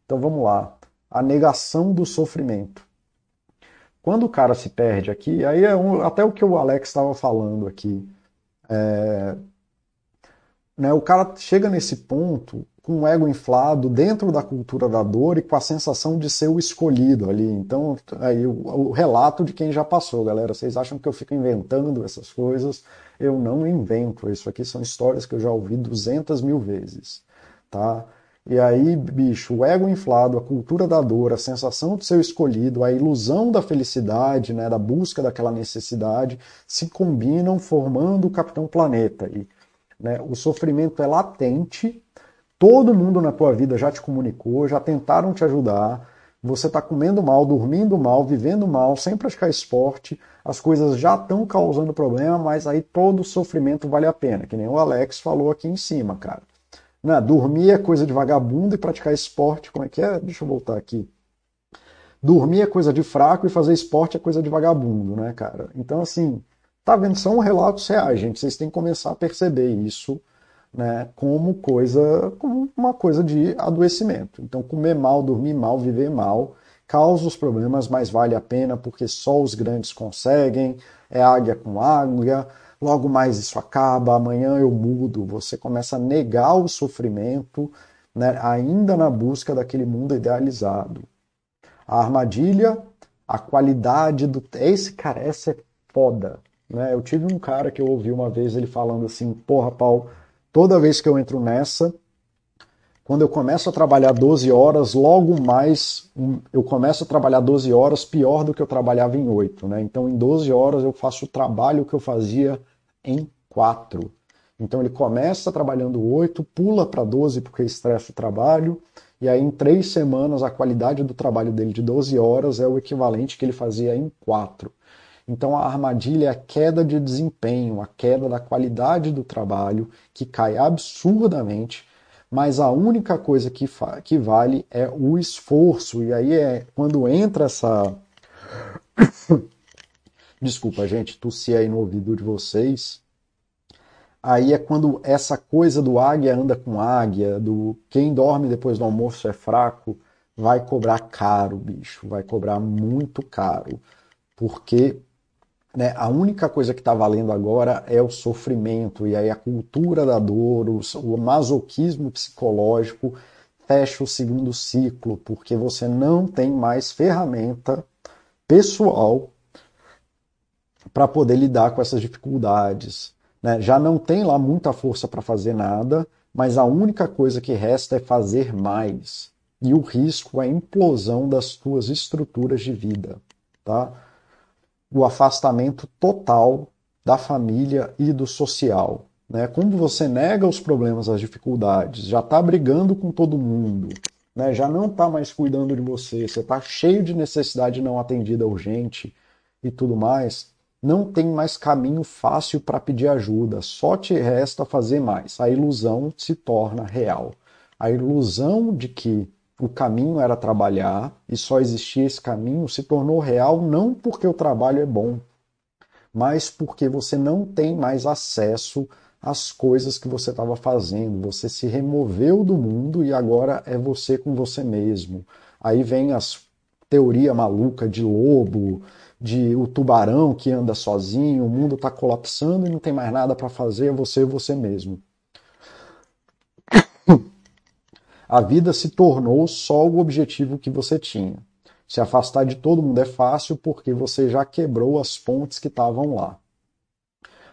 Então vamos lá. A negação do sofrimento. Quando o cara se perde aqui, aí é um, até o que o Alex estava falando aqui. É, né, o cara chega nesse ponto com o ego inflado dentro da cultura da dor e com a sensação de ser o escolhido ali. Então, aí o, o, relato de quem já passou, galera. Vocês acham que eu fico inventando essas coisas? Eu não invento. Isso aqui são histórias que eu já ouvi 200 mil vezes, tá? E aí, bicho, o ego inflado, a cultura da dor, a sensação de ser escolhido, a ilusão da felicidade, né, da busca daquela necessidade, se combinam formando o Capitão Planeta. E né? O sofrimento é latente, todo mundo na tua vida já te comunicou, já tentaram te ajudar. Você está comendo mal, dormindo mal, vivendo mal, sem praticar esporte, as coisas já estão causando problema, mas aí todo sofrimento vale a pena, que nem o Alex falou aqui em cima, cara. Né? Dormir é coisa de vagabundo e praticar esporte, como é que é? Deixa eu voltar aqui. Dormir é coisa de fraco e fazer esporte é coisa de vagabundo, né, cara? Então, assim, Tá vendo? São relatos reais, gente. Vocês têm que começar a perceber isso né, como coisa, como uma coisa de adoecimento. Então, comer mal, dormir mal, viver mal causa os problemas, mas vale a pena porque só os grandes conseguem. É águia com águia. Logo mais isso acaba. Amanhã eu mudo. Você começa a negar o sofrimento, né, ainda na busca daquele mundo idealizado. A armadilha, a qualidade do. Esse cara, essa é foda. Né? Eu tive um cara que eu ouvi uma vez ele falando assim: porra, Paulo, toda vez que eu entro nessa, quando eu começo a trabalhar 12 horas, logo mais eu começo a trabalhar 12 horas pior do que eu trabalhava em 8. Né? Então, em 12 horas, eu faço o trabalho que eu fazia em 4. Então, ele começa trabalhando 8, pula para 12 porque estressa o trabalho, e aí em 3 semanas a qualidade do trabalho dele de 12 horas é o equivalente que ele fazia em 4. Então a armadilha é a queda de desempenho, a queda da qualidade do trabalho, que cai absurdamente, mas a única coisa que, que vale é o esforço. E aí é quando entra essa. Desculpa, gente, tossi aí no ouvido de vocês. Aí é quando essa coisa do águia anda com águia, do quem dorme depois do almoço é fraco, vai cobrar caro, bicho, vai cobrar muito caro. Porque né, a única coisa que está valendo agora é o sofrimento, e aí a cultura da dor, o, o masoquismo psicológico fecha o segundo ciclo, porque você não tem mais ferramenta pessoal para poder lidar com essas dificuldades. né? já não tem lá muita força para fazer nada, mas a única coisa que resta é fazer mais. E o risco é a implosão das tuas estruturas de vida, tá? O afastamento total da família e do social. Né? Como você nega os problemas, as dificuldades, já está brigando com todo mundo, né? já não está mais cuidando de você, você está cheio de necessidade não atendida urgente e tudo mais, não tem mais caminho fácil para pedir ajuda, só te resta fazer mais. A ilusão se torna real. A ilusão de que o caminho era trabalhar e só existia esse caminho se tornou real não porque o trabalho é bom, mas porque você não tem mais acesso às coisas que você estava fazendo. Você se removeu do mundo e agora é você com você mesmo. Aí vem as teoria maluca de lobo, de o tubarão que anda sozinho, o mundo está colapsando e não tem mais nada para fazer, é você e você mesmo. A vida se tornou só o objetivo que você tinha. Se afastar de todo mundo é fácil porque você já quebrou as pontes que estavam lá.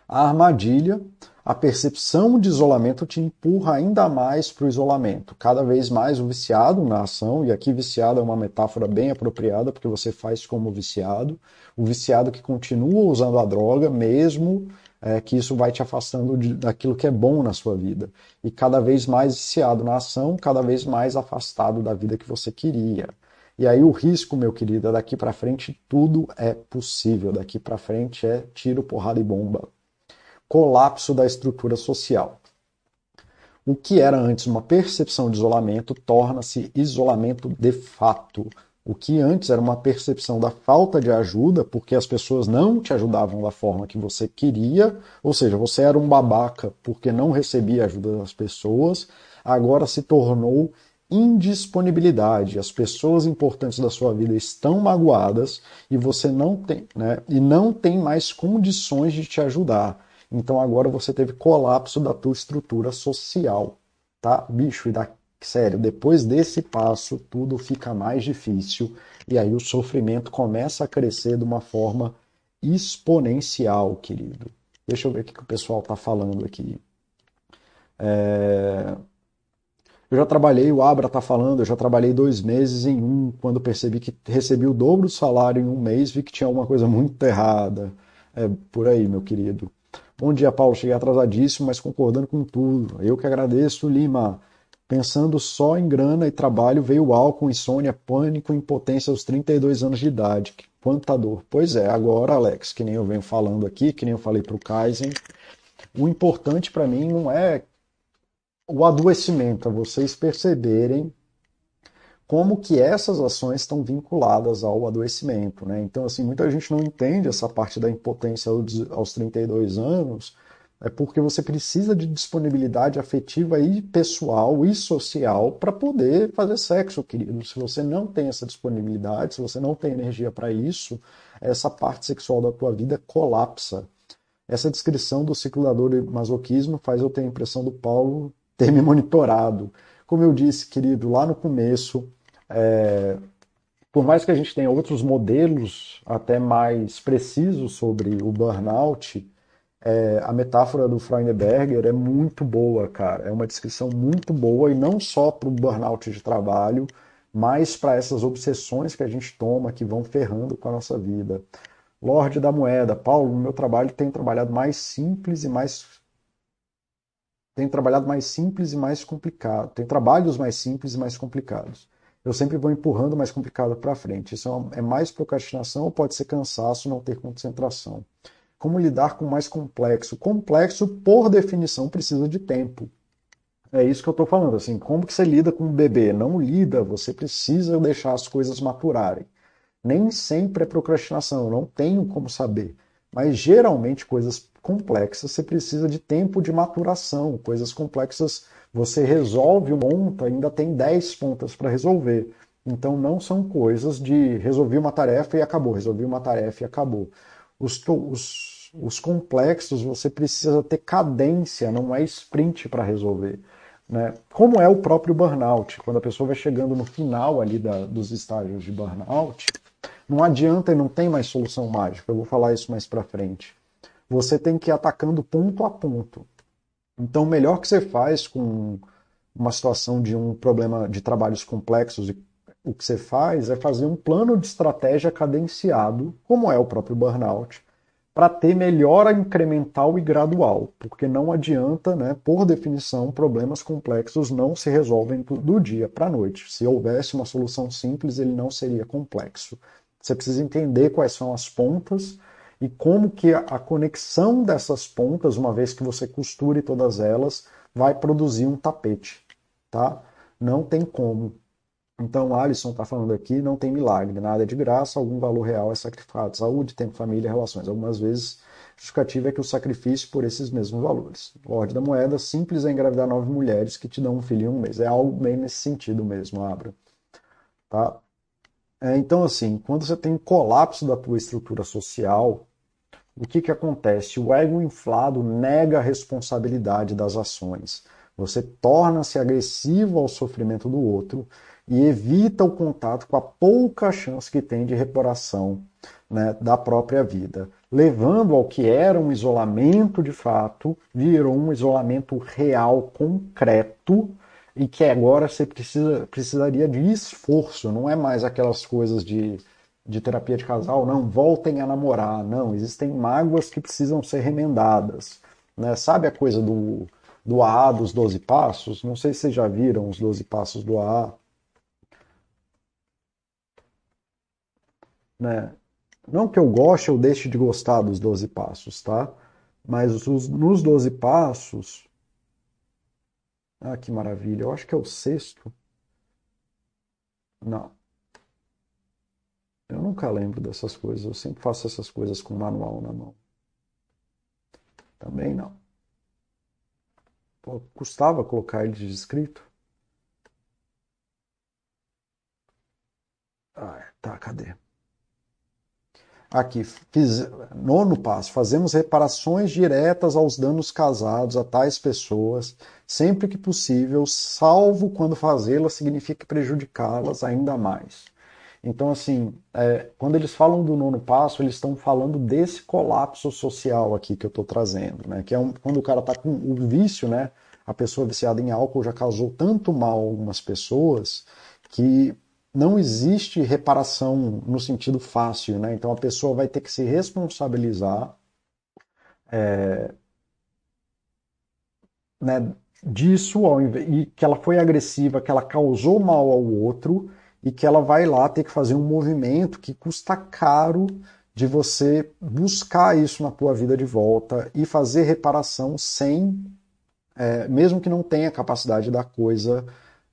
A armadilha, a percepção de isolamento te empurra ainda mais para o isolamento. Cada vez mais o viciado na ação, e aqui viciado é uma metáfora bem apropriada porque você faz como viciado, o viciado que continua usando a droga mesmo é, que isso vai te afastando de, daquilo que é bom na sua vida. E cada vez mais viciado na ação, cada vez mais afastado da vida que você queria. E aí o risco, meu querido, é daqui para frente tudo é possível. Daqui para frente é tiro, porrada e bomba. Colapso da estrutura social. O que era antes uma percepção de isolamento torna-se isolamento de fato. O que antes era uma percepção da falta de ajuda, porque as pessoas não te ajudavam da forma que você queria, ou seja, você era um babaca porque não recebia ajuda das pessoas, agora se tornou indisponibilidade. As pessoas importantes da sua vida estão magoadas e você não tem, né? E não tem mais condições de te ajudar. Então agora você teve colapso da tua estrutura social, tá? Bicho, e da sério, depois desse passo tudo fica mais difícil e aí o sofrimento começa a crescer de uma forma exponencial, querido. Deixa eu ver o que o pessoal está falando aqui. É... Eu já trabalhei, o Abra está falando, eu já trabalhei dois meses em um, quando percebi que recebi o dobro do salário em um mês, vi que tinha alguma coisa muito errada. É por aí, meu querido. Bom dia, Paulo. Cheguei atrasadíssimo, mas concordando com tudo. Eu que agradeço, Lima. Pensando só em grana e trabalho, veio o álcool, insônia, pânico, impotência aos 32 anos de idade. Quanta dor. Pois é, agora, Alex, que nem eu venho falando aqui, que nem eu falei para o Kaizen, o importante para mim não é o adoecimento, a vocês perceberem como que essas ações estão vinculadas ao adoecimento, né? Então, assim, muita gente não entende essa parte da impotência aos 32 anos, é porque você precisa de disponibilidade afetiva e pessoal e social para poder fazer sexo, querido. Se você não tem essa disponibilidade, se você não tem energia para isso, essa parte sexual da tua vida colapsa. Essa descrição do ciclo da dor e masoquismo faz eu ter a impressão do Paulo ter me monitorado. Como eu disse, querido, lá no começo, é, por mais que a gente tenha outros modelos até mais precisos sobre o burnout, é, a metáfora do Freudenberger é muito boa, cara. É uma descrição muito boa e não só para o burnout de trabalho, mas para essas obsessões que a gente toma que vão ferrando com a nossa vida. Lorde da Moeda, Paulo, no meu trabalho tem trabalhado mais simples e mais tem trabalhado mais simples e mais complicado. Tem trabalhos mais simples e mais complicados. Eu sempre vou empurrando mais complicado para frente. Isso é, é mais procrastinação ou pode ser cansaço, não ter concentração. Como lidar com o mais complexo? Complexo, por definição, precisa de tempo. É isso que eu estou falando. Assim, como que você lida com um bebê? Não lida, você precisa deixar as coisas maturarem. Nem sempre é procrastinação, não tenho como saber. Mas geralmente coisas complexas você precisa de tempo de maturação. Coisas complexas você resolve uma ponta, ainda tem 10 pontas para resolver. Então não são coisas de resolver uma tarefa e acabou, resolvi uma tarefa e acabou. Os, os, os complexos você precisa ter cadência, não é sprint para resolver. Né? Como é o próprio burnout, quando a pessoa vai chegando no final ali da, dos estágios de burnout, não adianta e não tem mais solução mágica, eu vou falar isso mais para frente. você tem que ir atacando ponto a ponto. Então, o melhor que você faz com uma situação de um problema de trabalhos complexos, o que você faz é fazer um plano de estratégia cadenciado, como é o próprio burnout, para ter melhora incremental e gradual, porque não adianta, né, por definição, problemas complexos não se resolvem do dia para a noite. Se houvesse uma solução simples, ele não seria complexo. Você precisa entender quais são as pontas e como que a conexão dessas pontas, uma vez que você costure todas elas, vai produzir um tapete, tá? Não tem como. Então, Alisson está falando aqui, não tem milagre, nada é de graça, algum valor real é sacrificado. Saúde, tempo, família, relações. Algumas vezes, justificativa é que o sacrifício por esses mesmos valores. Ordem da moeda, simples é engravidar nove mulheres que te dão um filho em um mês. É algo bem nesse sentido mesmo, Abra. Tá? É, então, assim, quando você tem um colapso da tua estrutura social, o que, que acontece? O ego inflado nega a responsabilidade das ações. Você torna-se agressivo ao sofrimento do outro e evita o contato com a pouca chance que tem de reparação né, da própria vida, levando ao que era um isolamento de fato, virou um isolamento real, concreto, e que agora você precisa, precisaria de esforço, não é mais aquelas coisas de, de terapia de casal, não, voltem a namorar, não, existem mágoas que precisam ser remendadas. Né? Sabe a coisa do, do AA dos 12 passos? Não sei se vocês já viram os 12 passos do AA. Né? Não que eu goste ou deixe de gostar dos 12 passos, tá? Mas os, nos 12 passos. Ah, que maravilha. Eu acho que é o sexto. Não. Eu nunca lembro dessas coisas. Eu sempre faço essas coisas com o manual na mão. Também não. Pô, custava colocar ele de escrito? Ah, tá, cadê? Aqui, fiz, nono passo, fazemos reparações diretas aos danos causados a tais pessoas, sempre que possível, salvo quando fazê-las significa prejudicá-las ainda mais. Então, assim, é, quando eles falam do nono passo, eles estão falando desse colapso social aqui que eu estou trazendo, né? Que é um, quando o cara está com o vício, né? A pessoa viciada em álcool já causou tanto mal a algumas pessoas que não existe reparação no sentido fácil, né? Então a pessoa vai ter que se responsabilizar é, né, disso invés, e que ela foi agressiva, que ela causou mal ao outro e que ela vai lá ter que fazer um movimento que custa caro de você buscar isso na tua vida de volta e fazer reparação sem, é, mesmo que não tenha capacidade da coisa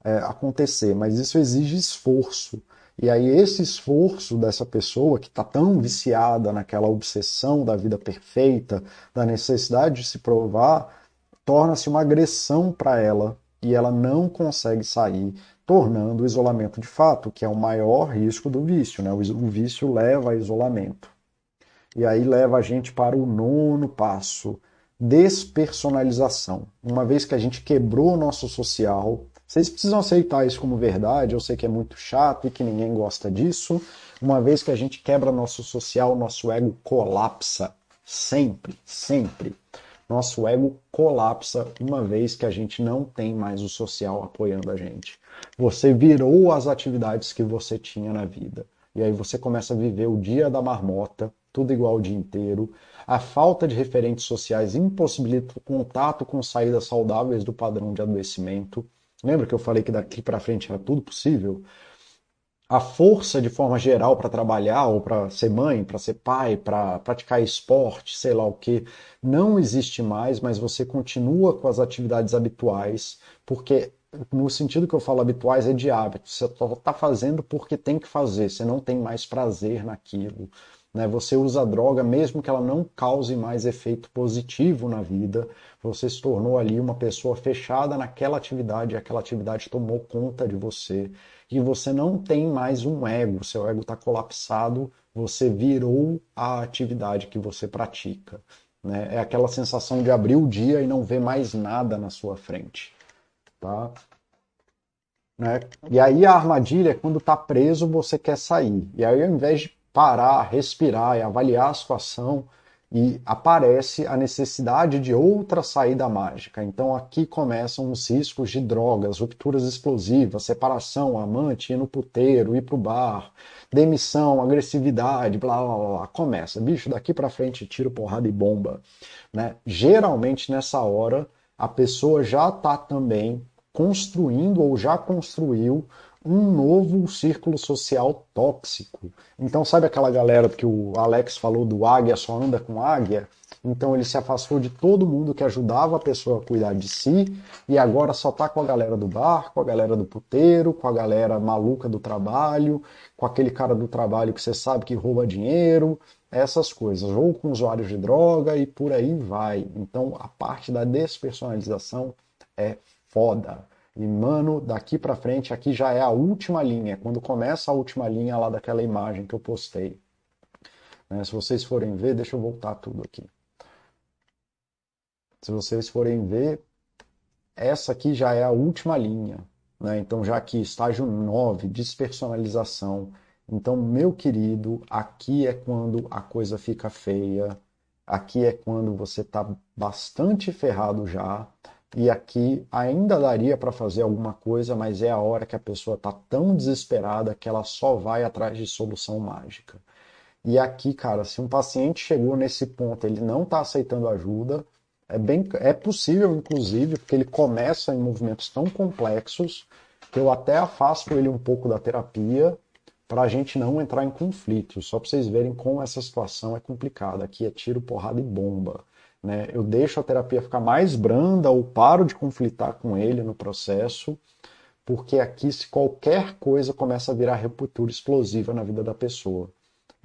é, acontecer, mas isso exige esforço. E aí esse esforço dessa pessoa que está tão viciada naquela obsessão da vida perfeita, da necessidade de se provar, torna-se uma agressão para ela e ela não consegue sair, tornando o isolamento de fato, que é o maior risco do vício. Né? O vício leva a isolamento. E aí leva a gente para o nono passo, despersonalização. Uma vez que a gente quebrou o nosso social, vocês precisam aceitar isso como verdade. Eu sei que é muito chato e que ninguém gosta disso. Uma vez que a gente quebra nosso social, nosso ego colapsa. Sempre, sempre. Nosso ego colapsa uma vez que a gente não tem mais o social apoiando a gente. Você virou as atividades que você tinha na vida. E aí você começa a viver o dia da marmota, tudo igual o dia inteiro. A falta de referentes sociais impossibilita o contato com saídas saudáveis do padrão de adoecimento. Lembra que eu falei que daqui para frente era tudo possível? A força de forma geral para trabalhar ou para ser mãe, para ser pai, para praticar esporte, sei lá o que, não existe mais, mas você continua com as atividades habituais, porque no sentido que eu falo habituais é de hábito. Você está fazendo porque tem que fazer, você não tem mais prazer naquilo. Né? Você usa a droga mesmo que ela não cause mais efeito positivo na vida, você se tornou ali uma pessoa fechada naquela atividade, aquela atividade tomou conta de você, e você não tem mais um ego, seu ego está colapsado, você virou a atividade que você pratica. Né? É aquela sensação de abrir o dia e não ver mais nada na sua frente. Tá? Né? E aí a armadilha é quando está preso, você quer sair. E aí ao invés de parar, respirar e avaliar a situação, e aparece a necessidade de outra saída mágica. Então aqui começam os riscos de drogas, rupturas explosivas, separação, amante, ir no puteiro, ir pro bar, demissão, agressividade, blá blá blá. Começa, bicho, daqui para frente tiro, porrada e bomba. Né? Geralmente nessa hora a pessoa já está também construindo ou já construiu um novo círculo social tóxico. Então, sabe aquela galera que o Alex falou do águia só anda com águia? Então, ele se afastou de todo mundo que ajudava a pessoa a cuidar de si e agora só tá com a galera do bar, com a galera do puteiro, com a galera maluca do trabalho, com aquele cara do trabalho que você sabe que rouba dinheiro, essas coisas, ou com usuários de droga e por aí vai. Então, a parte da despersonalização é foda. E, mano, daqui para frente, aqui já é a última linha, quando começa a última linha lá daquela imagem que eu postei. Né? Se vocês forem ver, deixa eu voltar tudo aqui. Se vocês forem ver, essa aqui já é a última linha. Né? Então, já aqui, estágio 9, despersonalização. Então, meu querido, aqui é quando a coisa fica feia, aqui é quando você está bastante ferrado já e aqui ainda daria para fazer alguma coisa, mas é a hora que a pessoa está tão desesperada que ela só vai atrás de solução mágica. E aqui, cara, se um paciente chegou nesse ponto, ele não está aceitando ajuda, é bem é possível, inclusive, porque ele começa em movimentos tão complexos que eu até afasto ele um pouco da terapia para a gente não entrar em conflito. Só para vocês verem como essa situação é complicada. Aqui é tiro, porrada e bomba. Né? Eu deixo a terapia ficar mais branda ou paro de conflitar com ele no processo, porque aqui se qualquer coisa começa a virar ruptura explosiva na vida da pessoa.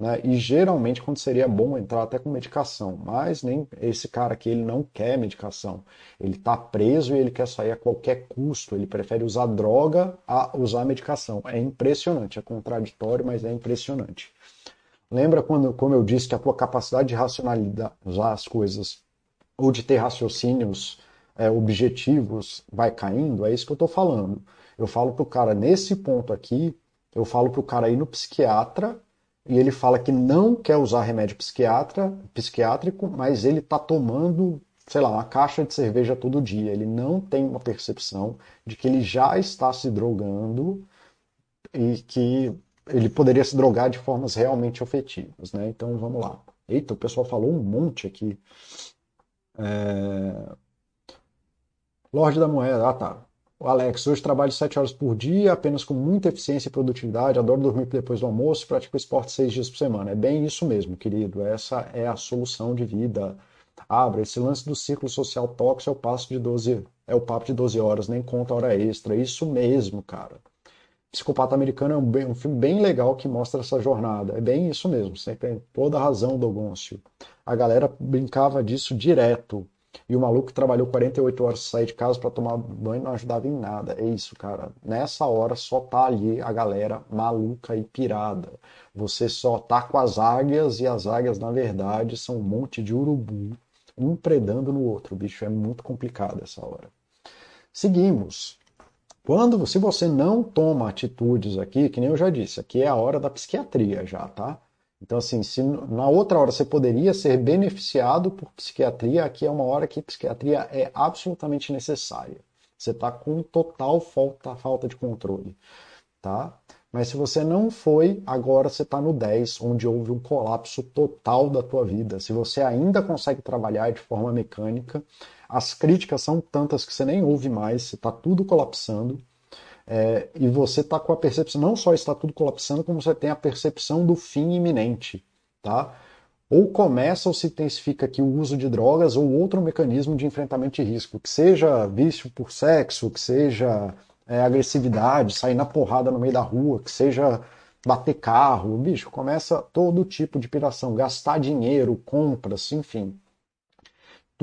Né? E geralmente quando seria bom entrar até com medicação, mas nem esse cara aqui ele não quer medicação. Ele está preso e ele quer sair a qualquer custo. Ele prefere usar droga a usar medicação. É impressionante, é contraditório, mas é impressionante. Lembra quando, como eu disse, que a tua capacidade de racionalizar as coisas ou de ter raciocínios é, objetivos vai caindo, é isso que eu estou falando. Eu falo para o cara, nesse ponto aqui, eu falo para o cara ir no psiquiatra e ele fala que não quer usar remédio psiquiatra, psiquiátrico, mas ele está tomando, sei lá, uma caixa de cerveja todo dia. Ele não tem uma percepção de que ele já está se drogando e que ele poderia se drogar de formas realmente afetivas, né? Então vamos lá. Eita, o pessoal falou um monte aqui. É... Lorde da Moeda, ah tá. O Alex, hoje trabalho 7 horas por dia, apenas com muita eficiência e produtividade, adoro dormir depois do almoço, pratico esporte 6 dias por semana. É bem isso mesmo, querido. Essa é a solução de vida. Abra, esse lance do ciclo social tóxico é o passo de 12, é o papo de 12 horas, nem conta hora extra. Isso mesmo, cara. Psicopata Americano é um, bem, um, filme bem legal que mostra essa jornada. É bem isso mesmo, você tem toda a razão, Dogoncio. A galera brincava disso direto. E o maluco trabalhou 48 horas sair de casa para tomar banho não ajudava em nada. É isso, cara. Nessa hora só tá ali a galera maluca e pirada. Você só tá com as águias e as águias, na verdade, são um monte de urubu, um predando no outro. Bicho, é muito complicado essa hora. Seguimos. Quando, se você não toma atitudes aqui, que nem eu já disse, aqui é a hora da psiquiatria já, tá? Então, assim, se na outra hora você poderia ser beneficiado por psiquiatria, aqui é uma hora que psiquiatria é absolutamente necessária. Você está com total falta, falta de controle, tá? Mas se você não foi, agora você está no 10, onde houve um colapso total da tua vida. Se você ainda consegue trabalhar de forma mecânica, as críticas são tantas que você nem ouve mais, você está tudo colapsando. É, e você está com a percepção, não só está tudo colapsando, como você tem a percepção do fim iminente. Tá? Ou começa ou se intensifica aqui o uso de drogas ou outro mecanismo de enfrentamento de risco, que seja vício por sexo, que seja é, agressividade, sair na porrada no meio da rua, que seja bater carro, bicho, começa todo tipo de piração, gastar dinheiro, compras, enfim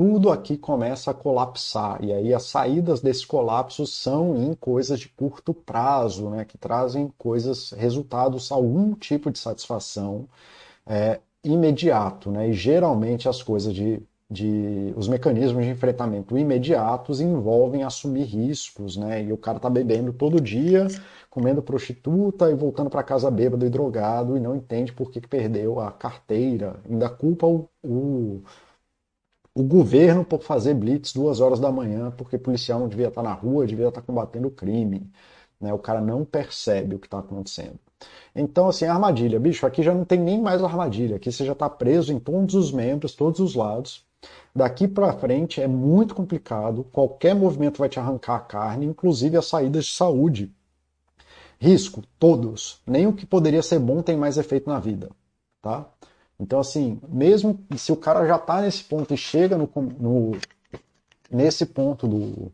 tudo aqui começa a colapsar. E aí as saídas desses colapsos são em coisas de curto prazo, né, que trazem coisas, resultados, algum tipo de satisfação é, imediato. Né, e geralmente as coisas de de os mecanismos de enfrentamento imediatos envolvem assumir riscos, né? E o cara tá bebendo todo dia, comendo prostituta e voltando para casa bêbado e drogado e não entende por que, que perdeu a carteira, ainda culpa o, o, o governo por fazer blitz duas horas da manhã, porque policial não devia estar na rua, devia estar combatendo o crime. Né? O cara não percebe o que está acontecendo. Então, assim, armadilha, bicho, aqui já não tem nem mais armadilha, aqui você já está preso em todos os membros, todos os lados. Daqui para frente é muito complicado, qualquer movimento vai te arrancar a carne, inclusive as saídas de saúde. Risco, todos. Nem o que poderia ser bom tem mais efeito na vida, tá? Então, assim, mesmo se o cara já está nesse ponto e chega no, no nesse ponto do,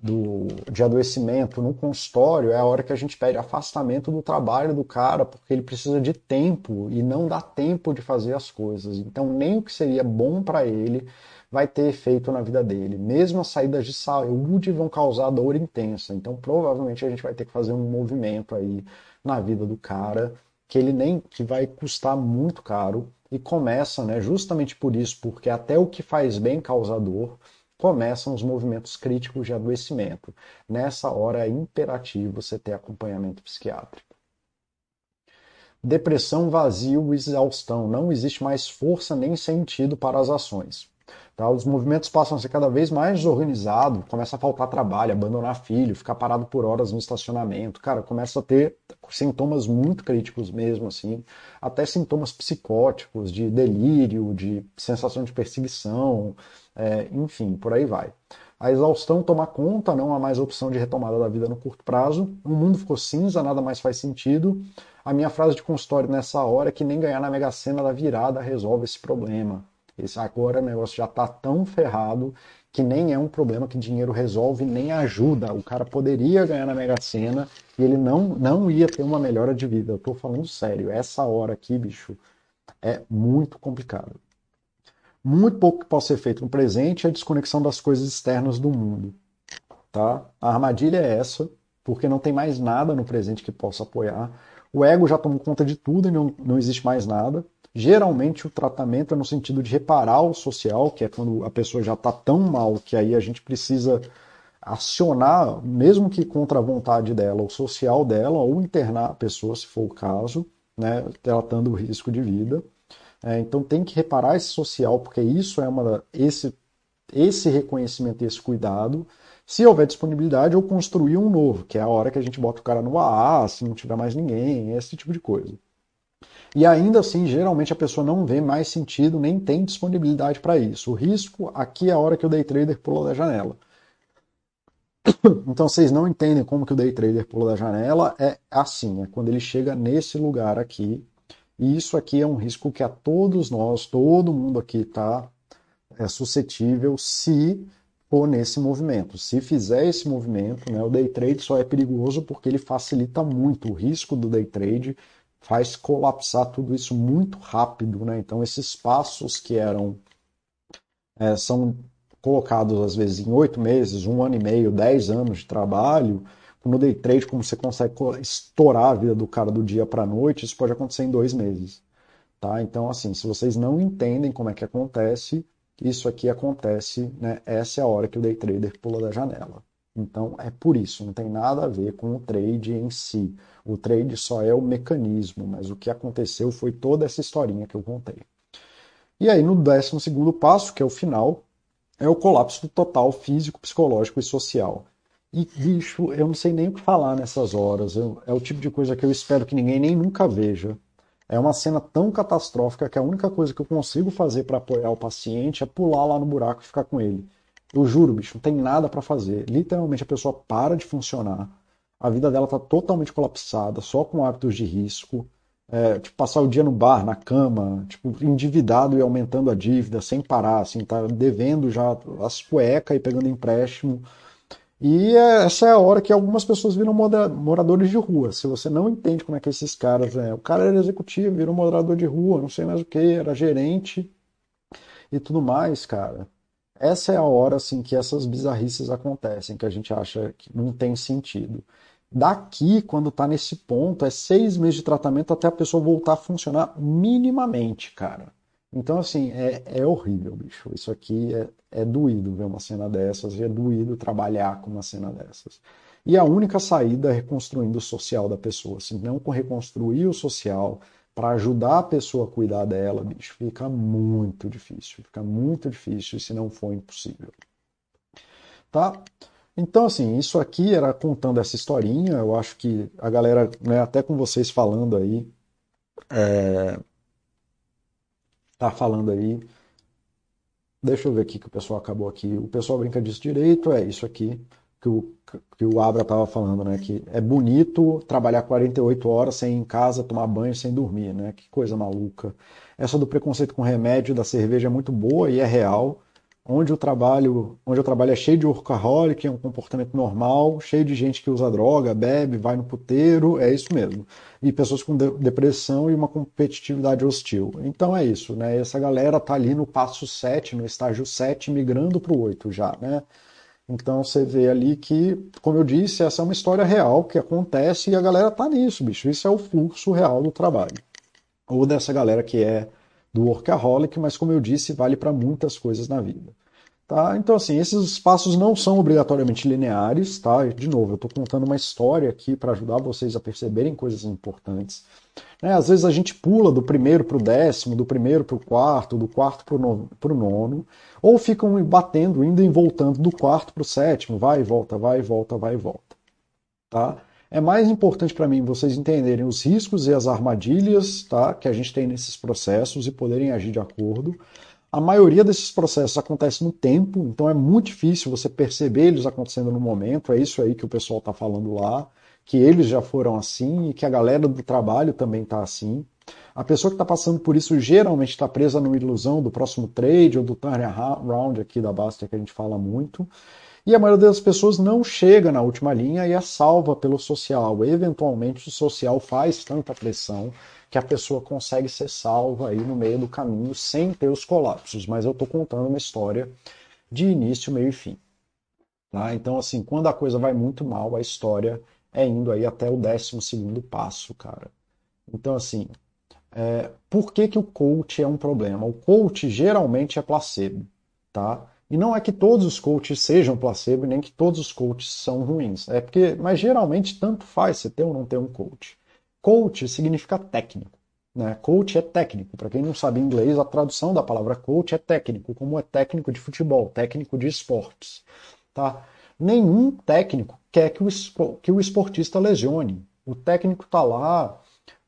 do, de adoecimento no consultório é a hora que a gente pede afastamento do trabalho do cara, porque ele precisa de tempo e não dá tempo de fazer as coisas. Então, nem o que seria bom para ele vai ter efeito na vida dele. Mesmo as saídas de saúde vão causar dor intensa. Então, provavelmente a gente vai ter que fazer um movimento aí na vida do cara que ele nem que vai custar muito caro e começa, né, justamente por isso, porque até o que faz bem causa dor começam os movimentos críticos de adoecimento. Nessa hora é imperativo você ter acompanhamento psiquiátrico. Depressão, vazio exaustão. Não existe mais força nem sentido para as ações. Tá? Os movimentos passam a ser cada vez mais desorganizados, começa a faltar trabalho, abandonar filho, ficar parado por horas no estacionamento. Cara, começa a ter sintomas muito críticos mesmo, assim, até sintomas psicóticos, de delírio, de sensação de perseguição, é, enfim, por aí vai. A exaustão toma conta, não há mais opção de retomada da vida no curto prazo. O mundo ficou cinza, nada mais faz sentido. A minha frase de consultório nessa hora é que nem ganhar na Mega Sena da virada resolve esse problema. Esse agora o negócio já está tão ferrado que nem é um problema que dinheiro resolve nem ajuda. O cara poderia ganhar na Mega Sena e ele não, não ia ter uma melhora de vida. Eu estou falando sério. Essa hora aqui, bicho, é muito complicado. Muito pouco que possa ser feito no presente é a desconexão das coisas externas do mundo. Tá? A armadilha é essa, porque não tem mais nada no presente que possa apoiar. O ego já tomou conta de tudo e não, não existe mais nada. Geralmente o tratamento é no sentido de reparar o social, que é quando a pessoa já está tão mal que aí a gente precisa acionar, mesmo que contra a vontade dela, o social dela, ou internar a pessoa, se for o caso, né, tratando o risco de vida. É, então tem que reparar esse social, porque isso é uma esse esse reconhecimento esse cuidado. Se houver disponibilidade, ou construir um novo, que é a hora que a gente bota o cara no AA, se não tiver mais ninguém, esse tipo de coisa. E ainda assim, geralmente a pessoa não vê mais sentido nem tem disponibilidade para isso. O risco aqui é a hora que o day trader pula da janela. Então vocês não entendem como que o day trader pula da janela, é assim, é quando ele chega nesse lugar aqui. E isso aqui é um risco que a todos nós, todo mundo aqui está é, suscetível se for nesse movimento. Se fizer esse movimento, né, o day trade só é perigoso porque ele facilita muito o risco do day trade faz colapsar tudo isso muito rápido, né? Então esses passos que eram é, são colocados às vezes em oito meses, um ano e meio, dez anos de trabalho, no day trade, como você consegue estourar a vida do cara do dia para a noite, isso pode acontecer em dois meses, tá? Então assim, se vocês não entendem como é que acontece, isso aqui acontece, né? Essa é a hora que o day trader pula da janela. Então é por isso, não tem nada a ver com o trade em si. O trade só é o mecanismo, mas o que aconteceu foi toda essa historinha que eu contei. E aí, no décimo segundo passo, que é o final, é o colapso total físico, psicológico e social. E, bicho, eu não sei nem o que falar nessas horas. Eu, é o tipo de coisa que eu espero que ninguém nem nunca veja. É uma cena tão catastrófica que a única coisa que eu consigo fazer para apoiar o paciente é pular lá no buraco e ficar com ele. Eu juro, bicho, não tem nada para fazer. Literalmente a pessoa para de funcionar. A vida dela tá totalmente colapsada, só com hábitos de risco. É, tipo, passar o dia no bar, na cama, tipo, endividado e aumentando a dívida sem parar, assim, tá devendo já as cuecas e pegando empréstimo. E é, essa é a hora que algumas pessoas viram moradores de rua. Se você não entende como é que esses caras, é, o cara era executivo, virou morador de rua, não sei mais o que, era gerente e tudo mais, cara essa é a hora assim que essas bizarrices acontecem, que a gente acha que não tem sentido. Daqui, quando está nesse ponto, é seis meses de tratamento até a pessoa voltar a funcionar minimamente, cara. Então, assim, é, é horrível, bicho. Isso aqui é, é doído ver uma cena dessas, é doído trabalhar com uma cena dessas. E a única saída é reconstruindo o social da pessoa. Se não reconstruir o social para ajudar a pessoa a cuidar dela, bicho, fica muito difícil. Fica muito difícil, se não for impossível. Tá? Então, assim, isso aqui era contando essa historinha. Eu acho que a galera, né, até com vocês falando aí, é, tá falando aí. Deixa eu ver aqui que o pessoal acabou aqui. O pessoal brinca disso direito, é isso aqui que o, que o Abra estava falando, né? Que é bonito trabalhar 48 horas sem ir em casa, tomar banho, sem dormir, né? Que coisa maluca. Essa do preconceito com remédio da cerveja é muito boa e é real onde o trabalho, onde eu trabalho é cheio de workaholic, é um comportamento normal, cheio de gente que usa droga, bebe, vai no puteiro, é isso mesmo. E pessoas com de depressão e uma competitividade hostil. Então é isso, né? Essa galera tá ali no passo 7, no estágio 7, migrando para o 8 já, né? Então você vê ali que, como eu disse, essa é uma história real que acontece e a galera tá nisso, bicho. Isso é o fluxo real do trabalho. Ou dessa galera que é do workaholic, mas como eu disse, vale para muitas coisas na vida. Tá? Então, assim, esses passos não são obrigatoriamente lineares, tá? De novo, eu estou contando uma história aqui para ajudar vocês a perceberem coisas importantes. Né? Às vezes a gente pula do primeiro para o décimo, do primeiro para o quarto, do quarto para o nono, ou ficam batendo, indo e voltando do quarto para o sétimo, vai e volta, vai e volta, vai e volta. Tá? É mais importante para mim vocês entenderem os riscos e as armadilhas tá, que a gente tem nesses processos e poderem agir de acordo. A maioria desses processos acontece no tempo, então é muito difícil você perceber eles acontecendo no momento. É isso aí que o pessoal está falando lá, que eles já foram assim e que a galera do trabalho também está assim. A pessoa que está passando por isso geralmente está presa numa ilusão do próximo trade ou do turnaround aqui da Basta que a gente fala muito. E a maioria das pessoas não chega na última linha e é salva pelo social. Eventualmente o social faz tanta pressão que a pessoa consegue ser salva aí no meio do caminho sem ter os colapsos. Mas eu estou contando uma história de início, meio e fim. Tá? Então, assim, quando a coisa vai muito mal, a história é indo aí até o décimo segundo passo, cara. Então, assim, é, por que, que o coach é um problema? O coach geralmente é placebo, tá? E não é que todos os coaches sejam placebo, nem que todos os coaches são ruins. É porque, mas geralmente tanto faz você ter ou não ter um coach. Coach significa técnico. Né? Coach é técnico. Para quem não sabe inglês, a tradução da palavra coach é técnico, como é técnico de futebol, técnico de esportes. Tá? Nenhum técnico quer que o, que o esportista lesione. O técnico está lá